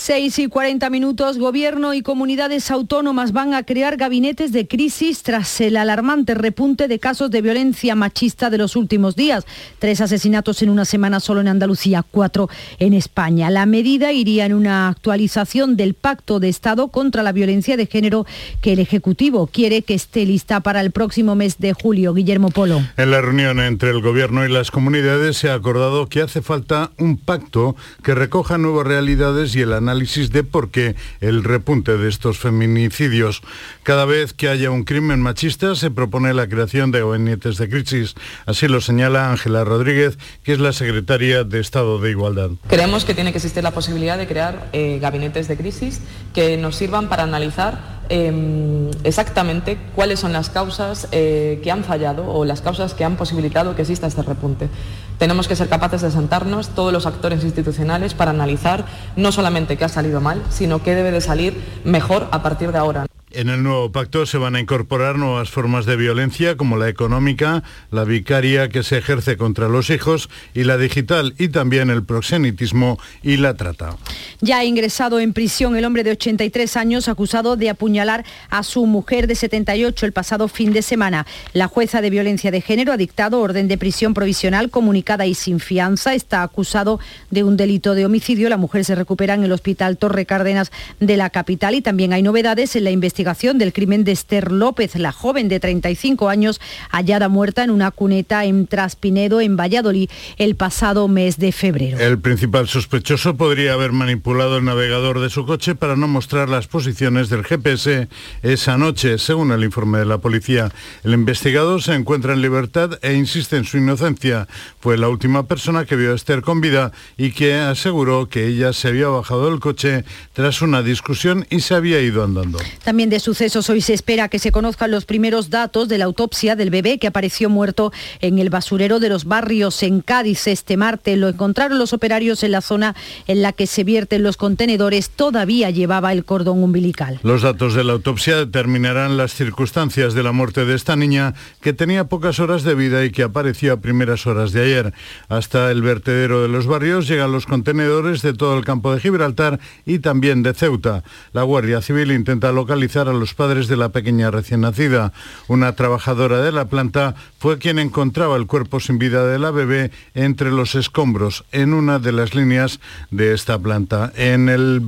6 y 40 minutos, Gobierno y comunidades autónomas van a crear gabinetes de crisis tras el alarmante repunte de casos de violencia machista de los últimos días. Tres asesinatos en una semana solo en Andalucía, cuatro en España. La medida iría en una actualización del Pacto de Estado contra la Violencia de Género que el Ejecutivo quiere que esté lista para el próximo mes de julio. Guillermo Polo. En la reunión entre el Gobierno y las comunidades se ha acordado que hace falta un pacto que recoja nuevas realidades y el análisis de por qué el repunte de estos feminicidios. Cada vez que haya un crimen machista se propone la creación de gabinetes de crisis. Así lo señala Ángela Rodríguez, que es la secretaria de Estado de Igualdad. Creemos que tiene que existir la posibilidad de crear eh, gabinetes de crisis que nos sirvan para analizar eh, exactamente cuáles son las causas eh, que han fallado o las causas que han posibilitado que exista este repunte. Tenemos que ser capaces de sentarnos todos los actores institucionales para analizar no solamente qué ha salido mal, sino qué debe de salir mejor a partir de ahora. En el nuevo pacto se van a incorporar nuevas formas de violencia como la económica, la vicaria que se ejerce contra los hijos y la digital y también el proxenitismo y la trata. Ya ha ingresado en prisión el hombre de 83 años acusado de apuñalar a su mujer de 78 el pasado fin de semana. La jueza de violencia de género ha dictado orden de prisión provisional comunicada y sin fianza. Está acusado de un delito de homicidio. La mujer se recupera en el hospital Torre Cárdenas de la capital y también hay novedades en la investigación del crimen de Esther López, la joven de 35 años hallada muerta en una cuneta en Traspinedo, en Valladolid, el pasado mes de febrero. El principal sospechoso podría haber manipulado el navegador de su coche para no mostrar las posiciones del GPS esa noche, según el informe de la policía. El investigado se encuentra en libertad e insiste en su inocencia. Fue la última persona que vio a Esther con vida y que aseguró que ella se había bajado del coche tras una discusión y se había ido andando. También de sucesos hoy se espera que se conozcan los primeros datos de la autopsia del bebé que apareció muerto en el basurero de los barrios en Cádiz este martes. Lo encontraron los operarios en la zona en la que se vierten los contenedores. Todavía llevaba el cordón umbilical. Los datos de la autopsia determinarán las circunstancias de la muerte de esta niña que tenía pocas horas de vida y que apareció a primeras horas de ayer. Hasta el vertedero de los barrios llegan los contenedores de todo el campo de Gibraltar y también de Ceuta. La Guardia Civil intenta localizar a los padres de la pequeña recién nacida. Una trabajadora de la planta fue quien encontraba el cuerpo sin vida de la bebé entre los escombros en una de las líneas de esta planta. En el,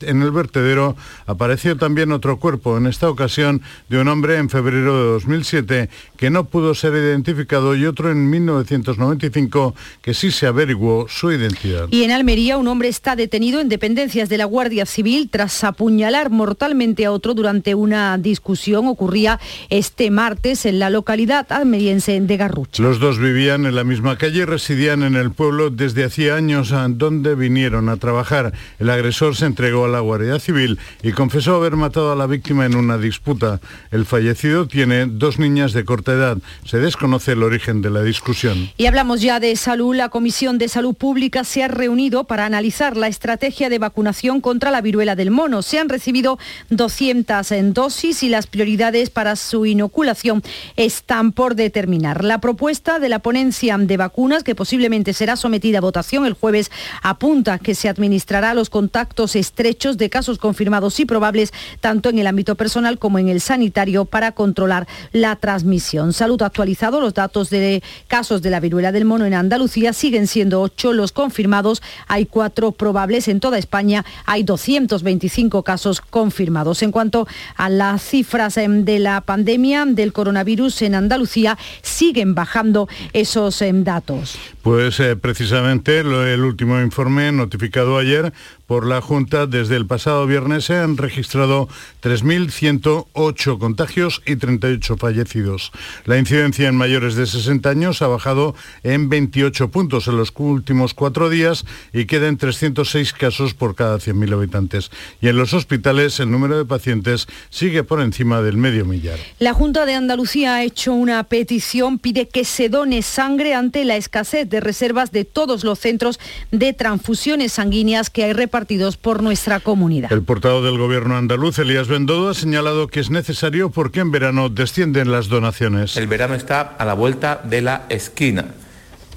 en el vertedero apareció también otro cuerpo, en esta ocasión de un hombre en febrero de 2007 que no pudo ser identificado y otro en 1995 que sí se averiguó su identidad. Y en Almería un hombre está detenido en dependencias de la Guardia Civil tras apuñalar mortalmente a otro durante durante una discusión. Ocurría este martes en la localidad almeriense de Garrucha. Los dos vivían en la misma calle y residían en el pueblo desde hacía años a donde vinieron a trabajar. El agresor se entregó a la Guardia Civil y confesó haber matado a la víctima en una disputa. El fallecido tiene dos niñas de corta edad. Se desconoce el origen de la discusión. Y hablamos ya de salud. La Comisión de Salud Pública se ha reunido para analizar la estrategia de vacunación contra la viruela del mono. Se han recibido 200 en dosis y las prioridades para su inoculación están por determinar. La propuesta de la ponencia de vacunas, que posiblemente será sometida a votación el jueves, apunta que se administrará a los contactos estrechos de casos confirmados y probables, tanto en el ámbito personal como en el sanitario, para controlar la transmisión. Salud actualizado los datos de casos de la viruela del mono en Andalucía. Siguen siendo ocho los confirmados. Hay cuatro probables. En toda España hay 225 casos confirmados. En cuanto a las cifras em, de la pandemia del coronavirus en Andalucía, siguen bajando esos em, datos. Pues eh, precisamente el último informe notificado ayer por la Junta, desde el pasado viernes se han registrado 3.108 contagios y 38 fallecidos. La incidencia en mayores de 60 años ha bajado en 28 puntos en los últimos cuatro días y queda en 306 casos por cada 100.000 habitantes. Y en los hospitales el número de pacientes sigue por encima del medio millar. La Junta de Andalucía ha hecho una petición, pide que se done sangre ante la escasez de reservas de todos los centros de transfusiones sanguíneas que hay repartidos por nuestra comunidad. El portavoz del gobierno andaluz, Elías Bendodo, ha señalado que es necesario porque en verano descienden las donaciones. El verano está a la vuelta de la esquina.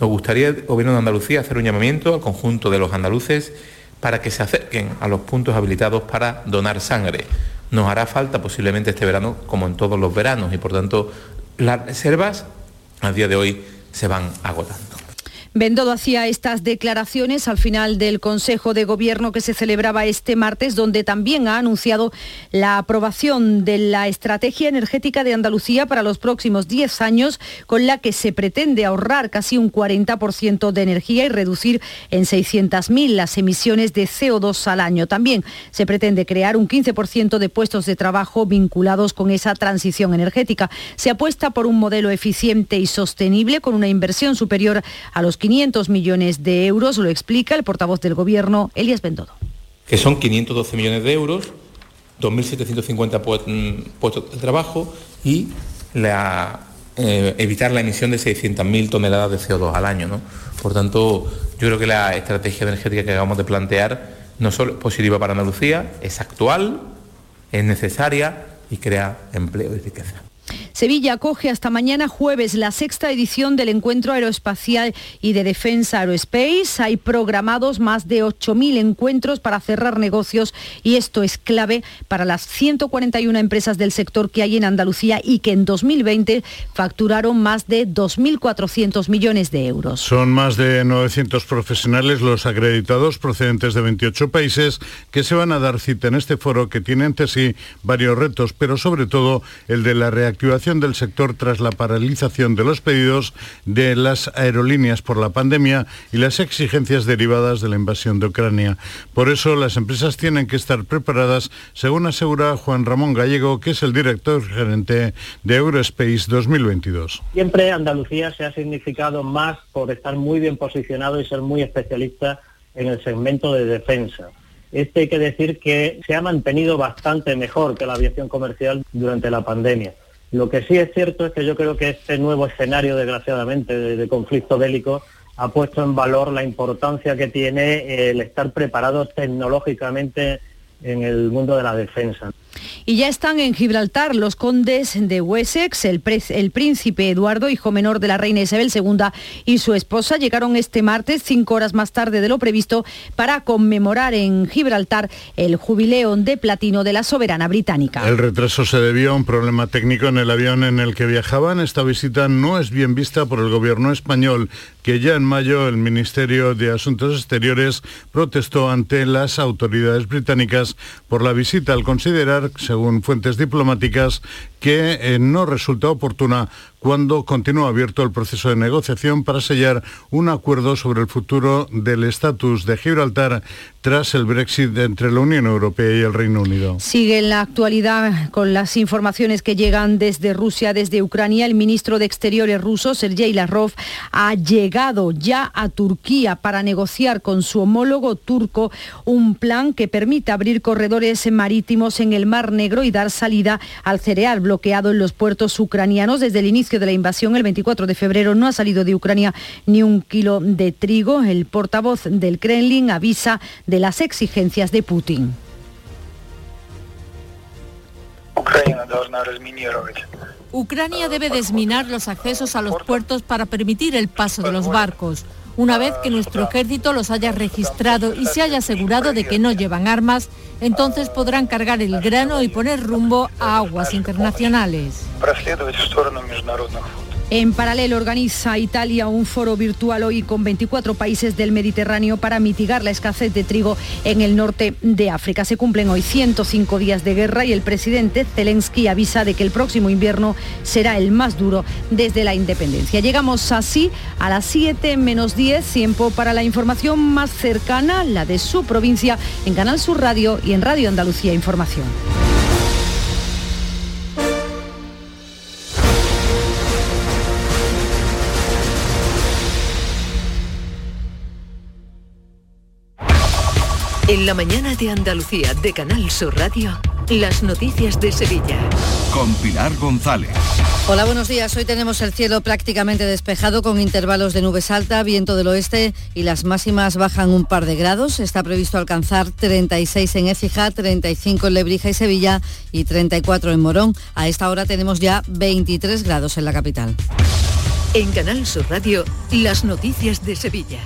Nos gustaría el gobierno de Andalucía hacer un llamamiento al conjunto de los andaluces para que se acerquen a los puntos habilitados para donar sangre. Nos hará falta posiblemente este verano, como en todos los veranos, y por tanto las reservas a día de hoy se van agotando. Bendodo hacía estas declaraciones al final del Consejo de Gobierno que se celebraba este martes, donde también ha anunciado la aprobación de la Estrategia Energética de Andalucía para los próximos 10 años, con la que se pretende ahorrar casi un 40% de energía y reducir en 600.000 las emisiones de CO2 al año. También se pretende crear un 15% de puestos de trabajo vinculados con esa transición energética. Se apuesta por un modelo eficiente y sostenible con una inversión superior a los 500 millones de euros, lo explica el portavoz del Gobierno, Elías Bendodo. Que son 512 millones de euros, 2.750 puestos de trabajo y la, eh, evitar la emisión de 600.000 toneladas de CO2 al año. ¿no? Por tanto, yo creo que la estrategia energética que acabamos de plantear no solo es positiva para Andalucía, es actual, es necesaria y crea empleo y riqueza. Sevilla acoge hasta mañana jueves la sexta edición del Encuentro Aeroespacial y de Defensa Aerospace. Hay programados más de 8.000 encuentros para cerrar negocios y esto es clave para las 141 empresas del sector que hay en Andalucía y que en 2020 facturaron más de 2.400 millones de euros. Son más de 900 profesionales los acreditados procedentes de 28 países que se van a dar cita en este foro que tiene ante sí varios retos, pero sobre todo el de la reactivación del sector tras la paralización de los pedidos de las aerolíneas por la pandemia y las exigencias derivadas de la invasión de Ucrania. Por eso las empresas tienen que estar preparadas, según asegura Juan Ramón Gallego, que es el director gerente de Eurospace 2022. Siempre Andalucía se ha significado más por estar muy bien posicionado y ser muy especialista en el segmento de defensa. Este hay que decir que se ha mantenido bastante mejor que la aviación comercial durante la pandemia. Lo que sí es cierto es que yo creo que este nuevo escenario, desgraciadamente, de, conflicto bélico, ha puesto en valor la importancia que tiene el estar preparados tecnológicamente en el mundo de la defensa. Y ya están en Gibraltar los condes de Wessex, el, príncipe Eduardo, hijo menor de la reina Isabel II, y su esposa llegaron este martes, cinco horas más tarde de lo previsto, para conmemorar en Gibraltar el jubileo de platino de la soberana británica. El retraso se debió a un problema técnico en el avión en el que viajaban. Esta visita no es bien vista por el gobierno español, que ya en mayo el Ministerio de Asuntos Exteriores protestó ante las autoridades británicas por la visita al considerar según fuentes diplomáticas, que eh, no resulta oportuna cuando continúa abierto el proceso de negociación para sellar un acuerdo sobre el futuro del estatus de Gibraltar tras el Brexit entre la Unión Europea y el Reino Unido. Sigue en la actualidad con las informaciones que llegan desde Rusia, desde Ucrania. El ministro de Exteriores ruso, Sergei Lavrov, ha llegado ya a Turquía para negociar con su homólogo turco un plan que permite abrir corredores marítimos en el Mar Negro y dar salida al cereal bloqueado en los puertos ucranianos desde el inicio de la invasión, el 24 de febrero, no ha salido de Ucrania ni un kilo de trigo. El portavoz del Kremlin avisa de las exigencias de Putin. Ucrania debe desminar los accesos a los puertos para permitir el paso de los barcos. Una vez que nuestro ejército los haya registrado y se haya asegurado de que no llevan armas, entonces podrán cargar el grano y poner rumbo a aguas internacionales. En paralelo organiza Italia un foro virtual hoy con 24 países del Mediterráneo para mitigar la escasez de trigo en el norte de África. Se cumplen hoy 105 días de guerra y el presidente Zelensky avisa de que el próximo invierno será el más duro desde la independencia. Llegamos así a las 7 menos 10, tiempo para la información más cercana, la de su provincia, en Canal Sur Radio y en Radio Andalucía Información. En la mañana de Andalucía de Canal Sur Radio, las noticias de Sevilla. Con Pilar González. Hola, buenos días. Hoy tenemos el cielo prácticamente despejado con intervalos de nubes alta, viento del oeste y las máximas bajan un par de grados. Está previsto alcanzar 36 en Écija, 35 en Lebrija y Sevilla y 34 en Morón. A esta hora tenemos ya 23 grados en la capital. En Canal Sur Radio, las noticias de Sevilla.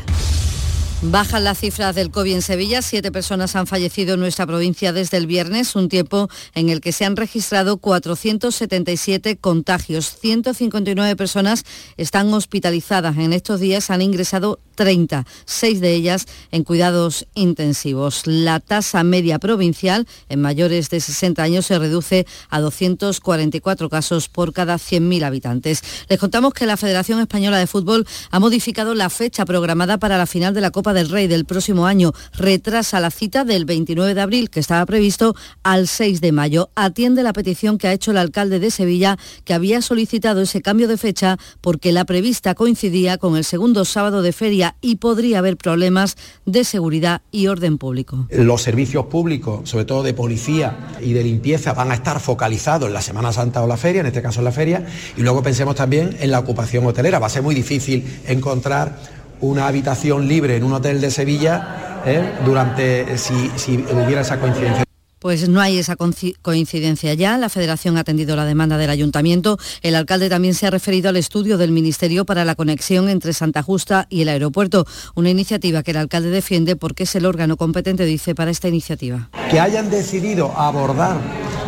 Bajan las cifras del COVID en Sevilla. Siete personas han fallecido en nuestra provincia desde el viernes, un tiempo en el que se han registrado 477 contagios. 159 personas están hospitalizadas. En estos días han ingresado 30, seis de ellas en cuidados intensivos. La tasa media provincial en mayores de 60 años se reduce a 244 casos por cada 100.000 habitantes. Les contamos que la Federación Española de Fútbol ha modificado la fecha programada para la final de la Copa del Rey del próximo año. Retrasa la cita del 29 de abril, que estaba previsto, al 6 de mayo. Atiende la petición que ha hecho el alcalde de Sevilla, que había solicitado ese cambio de fecha porque la prevista coincidía con el segundo sábado de feria y podría haber problemas de seguridad y orden público. Los servicios públicos, sobre todo de policía y de limpieza, van a estar focalizados en la Semana Santa o la feria, en este caso en la feria, y luego pensemos también en la ocupación hotelera. Va a ser muy difícil encontrar una habitación libre en un hotel de Sevilla ¿eh? durante si, si hubiera esa coincidencia. Pues no hay esa coincidencia ya. La Federación ha atendido la demanda del Ayuntamiento. El alcalde también se ha referido al estudio del Ministerio para la conexión entre Santa Justa y el aeropuerto, una iniciativa que el alcalde defiende porque es el órgano competente, dice, para esta iniciativa. Que hayan decidido abordar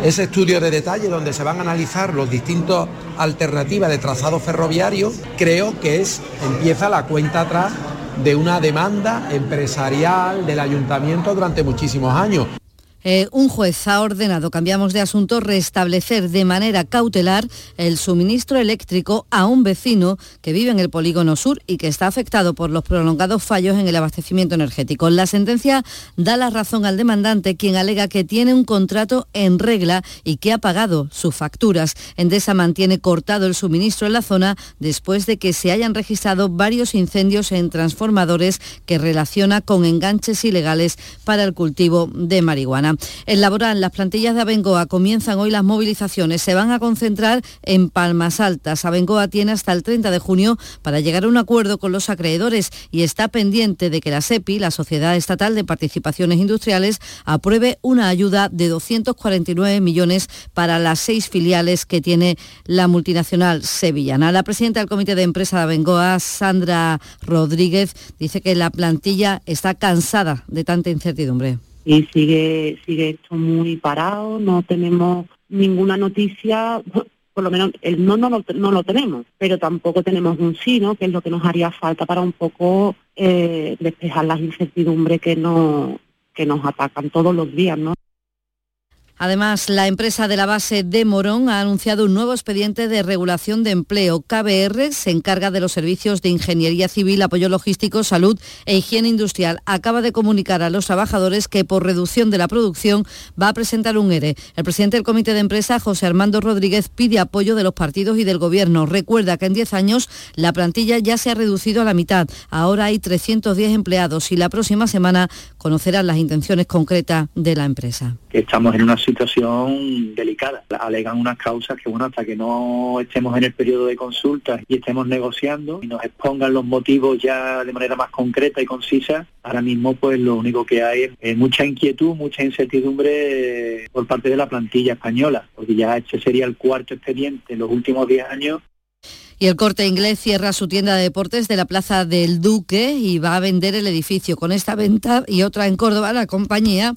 ese estudio de detalle donde se van a analizar los distintos alternativas de trazado ferroviario, creo que es empieza la cuenta atrás de una demanda empresarial del ayuntamiento durante muchísimos años. Eh, un juez ha ordenado, cambiamos de asunto, restablecer de manera cautelar el suministro eléctrico a un vecino que vive en el polígono sur y que está afectado por los prolongados fallos en el abastecimiento energético. La sentencia da la razón al demandante, quien alega que tiene un contrato en regla y que ha pagado sus facturas. Endesa mantiene cortado el suministro en la zona después de que se hayan registrado varios incendios en transformadores que relaciona con enganches ilegales para el cultivo de marihuana. En laboral, las plantillas de Abengoa comienzan hoy las movilizaciones. Se van a concentrar en Palmas Altas. Abengoa tiene hasta el 30 de junio para llegar a un acuerdo con los acreedores y está pendiente de que la SEPI, la Sociedad Estatal de Participaciones Industriales, apruebe una ayuda de 249 millones para las seis filiales que tiene la multinacional sevillana. La presidenta del Comité de Empresa de Abengoa, Sandra Rodríguez, dice que la plantilla está cansada de tanta incertidumbre y sigue, sigue esto muy parado, no tenemos ninguna noticia, por lo menos el no no, no, lo tenemos, pero tampoco tenemos un sí, ¿no? que es lo que nos haría falta para un poco eh, despejar las incertidumbres que, no, que nos atacan todos los días. ¿no? Además, la empresa de la base de Morón ha anunciado un nuevo expediente de regulación de empleo. KBR se encarga de los servicios de ingeniería civil, apoyo logístico, salud e higiene industrial. Acaba de comunicar a los trabajadores que por reducción de la producción va a presentar un ERE. El presidente del comité de empresa, José Armando Rodríguez, pide apoyo de los partidos y del gobierno. Recuerda que en 10 años la plantilla ya se ha reducido a la mitad. Ahora hay 310 empleados y la próxima semana conocerán las intenciones concretas de la empresa. Estamos en una situación delicada. Alegan unas causas que, bueno, hasta que no estemos en el periodo de consultas y estemos negociando y nos expongan los motivos ya de manera más concreta y concisa, ahora mismo pues lo único que hay es mucha inquietud, mucha incertidumbre por parte de la plantilla española, porque ya este sería el cuarto expediente en los últimos 10 años y el corte inglés cierra su tienda de deportes de la Plaza del Duque y va a vender el edificio. Con esta venta y otra en Córdoba, la compañía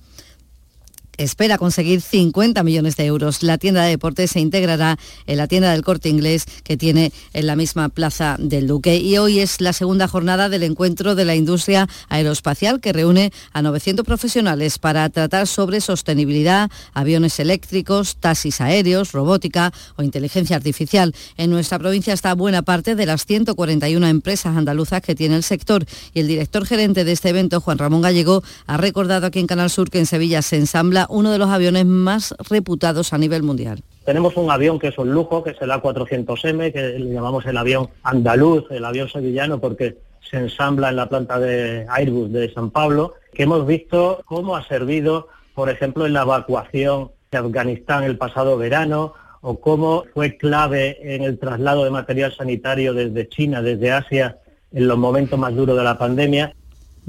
espera conseguir 50 millones de euros. La tienda de deportes se integrará en la tienda del corte inglés que tiene en la misma plaza del Duque. Y hoy es la segunda jornada del encuentro de la industria aeroespacial que reúne a 900 profesionales para tratar sobre sostenibilidad, aviones eléctricos, taxis aéreos, robótica o inteligencia artificial. En nuestra provincia está buena parte de las 141 empresas andaluzas que tiene el sector y el director gerente de este evento, Juan Ramón Gallego, ha recordado aquí en Canal Sur que en Sevilla se ensambla uno de los aviones más reputados a nivel mundial. Tenemos un avión que es un lujo, que es el A400M, que le llamamos el avión andaluz, el avión sevillano, porque se ensambla en la planta de Airbus de San Pablo, que hemos visto cómo ha servido, por ejemplo, en la evacuación de Afganistán el pasado verano, o cómo fue clave en el traslado de material sanitario desde China, desde Asia, en los momentos más duros de la pandemia.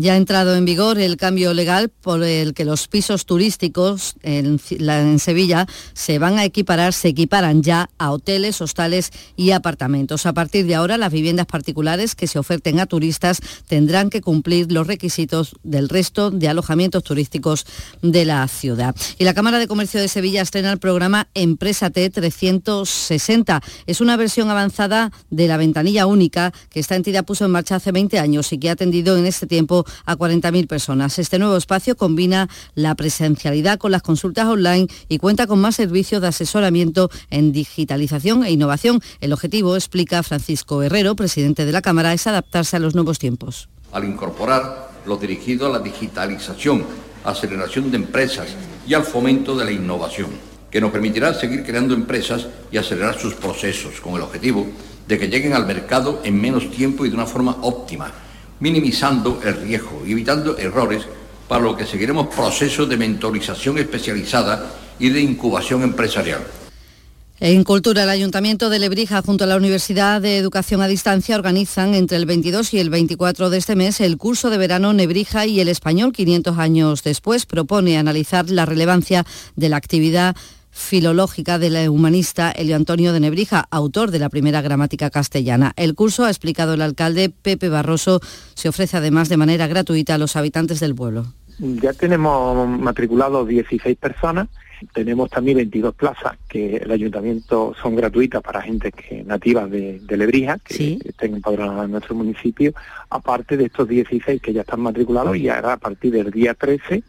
Ya ha entrado en vigor el cambio legal por el que los pisos turísticos en, Sevilla se van a equiparar, se equiparan ya a hoteles, hostales y apartamentos. A partir de ahora, las viviendas particulares que se oferten a turistas tendrán que cumplir los requisitos del resto de alojamientos turísticos de la ciudad. Y la Cámara de Comercio de Sevilla estrena el programa Empresa T 360. Es una versión avanzada de la ventanilla única que esta entidad puso en marcha hace 20 años y que ha atendido en este tiempo a 40.000 personas. Este nuevo espacio combina la presencialidad con las consultas online y cuenta con más servicios de asesoramiento en digitalización e innovación. El objetivo, explica Francisco Herrero, presidente de la Cámara, es adaptarse a los nuevos tiempos. Al incorporar lo dirigido a la digitalización, aceleración de empresas y al fomento de la innovación, que nos permitirá seguir creando empresas y acelerar sus procesos con el objetivo de que lleguen al mercado en menos tiempo y de una forma óptima minimizando el riesgo y evitando errores, para lo que seguiremos procesos de mentorización especializada y de incubación empresarial. En Cultura, el Ayuntamiento de Lebrija junto a la Universidad de Educación a Distancia organizan entre el 22 y el 24 de este mes el curso de verano Nebrija y el Español 500 años después. Propone analizar la relevancia de la actividad filológica del humanista Elio Antonio de Nebrija, autor de la primera gramática castellana. El curso, ha explicado el alcalde Pepe Barroso, se ofrece además de manera gratuita a los habitantes del pueblo. Ya tenemos matriculados 16 personas, tenemos también 22 plazas que el ayuntamiento son gratuitas para gente que nativa de, Lebrija, que estén empadronadas en nuestro municipio, aparte de estos 16 que ya están matriculados y ahora a partir del día 13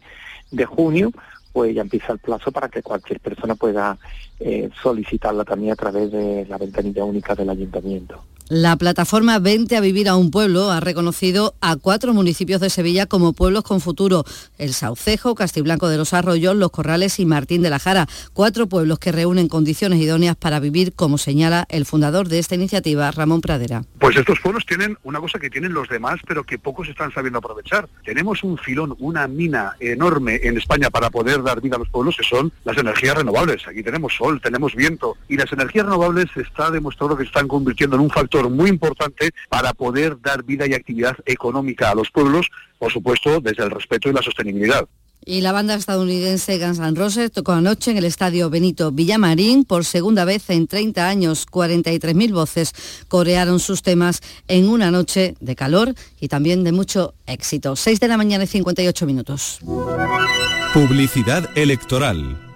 de junio pues ya empieza el plazo para que cualquier persona pueda eh, solicitarla también a través de la ventanilla única del ayuntamiento. La plataforma Vente a Vivir a un Pueblo ha reconocido a cuatro municipios de Sevilla como pueblos con futuro. El Saucejo, Castiblanco de los Arroyos, Los Corrales y Martín de la Jara. Cuatro pueblos que reúnen condiciones idóneas para vivir, como señala el fundador de esta iniciativa, Ramón Pradera. Pues estos pueblos tienen una cosa que tienen los demás, pero que pocos están sabiendo aprovechar. Tenemos un filón, una mina enorme en España para poder dar vida a los pueblos, que son las energías renovables. Aquí tenemos sol, tenemos viento, y las energías renovables está demostrado que se están convirtiendo en un factor muy importante para poder dar vida y actividad económica a los pueblos, por supuesto, desde el respeto y la sostenibilidad. Y la banda estadounidense Guns N' Roses tocó anoche en el estadio Benito Villamarín por segunda vez en 30 años. 43.000 voces corearon sus temas en una noche de calor y también de mucho éxito. 6 de la mañana y 58 minutos. Publicidad electoral.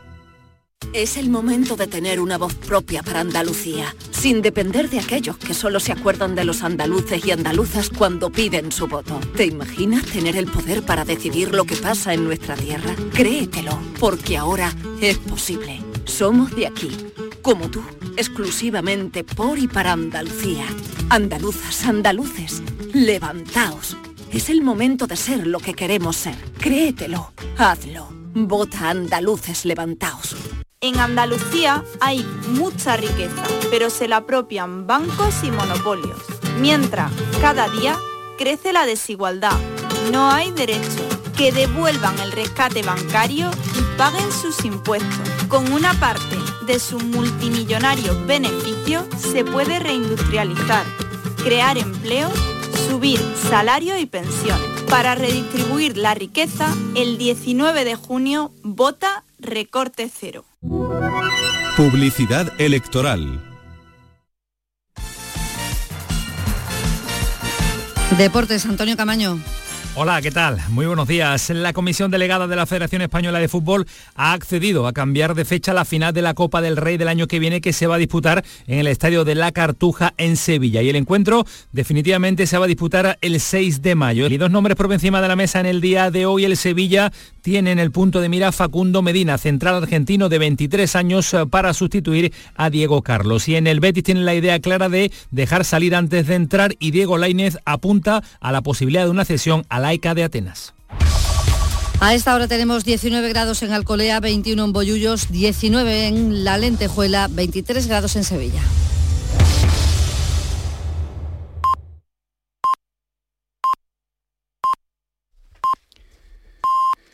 Es el momento de tener una voz propia para Andalucía, sin depender de aquellos que solo se acuerdan de los andaluces y andaluzas cuando piden su voto. ¿Te imaginas tener el poder para decidir lo que pasa en nuestra tierra? Créetelo, porque ahora Es posible. Somos de aquí. Como tú, exclusivamente por y para Andalucía. Andaluzas, andaluces, levantaos. Es el momento de ser lo que queremos ser. Créetelo. Hazlo. Vota andaluces, levantaos. En Andalucía hay mucha riqueza, pero se la apropian bancos y monopolios. Mientras, cada día crece la desigualdad. No hay derecho. Que devuelvan el rescate bancario y paguen sus impuestos. Con una parte de sus multimillonarios beneficios se puede reindustrializar, crear empleo, subir salario y pensiones. Para redistribuir la riqueza, el 19 de junio vota recorte cero. Publicidad electoral. Deportes, Antonio Camaño. Hola, ¿qué tal? Muy buenos días. La Comisión Delegada de la Federación Española de Fútbol ha accedido a cambiar de fecha la final de la Copa del Rey del año que viene que se va a disputar en el Estadio de la Cartuja en Sevilla. Y el encuentro definitivamente se va a disputar el 6 de mayo. Y dos nombres por encima de la mesa en el día de hoy. El Sevilla tiene en el punto de mira Facundo Medina, central argentino de 23 años eh, para sustituir a Diego Carlos. Y en el Betis tienen la idea clara de dejar salir antes de entrar y Diego Lainez apunta a la posibilidad de una cesión a laica de Atenas. A esta hora tenemos 19 grados en Alcolea, 21 en Bollullos, 19 en La Lentejuela, 23 grados en Sevilla.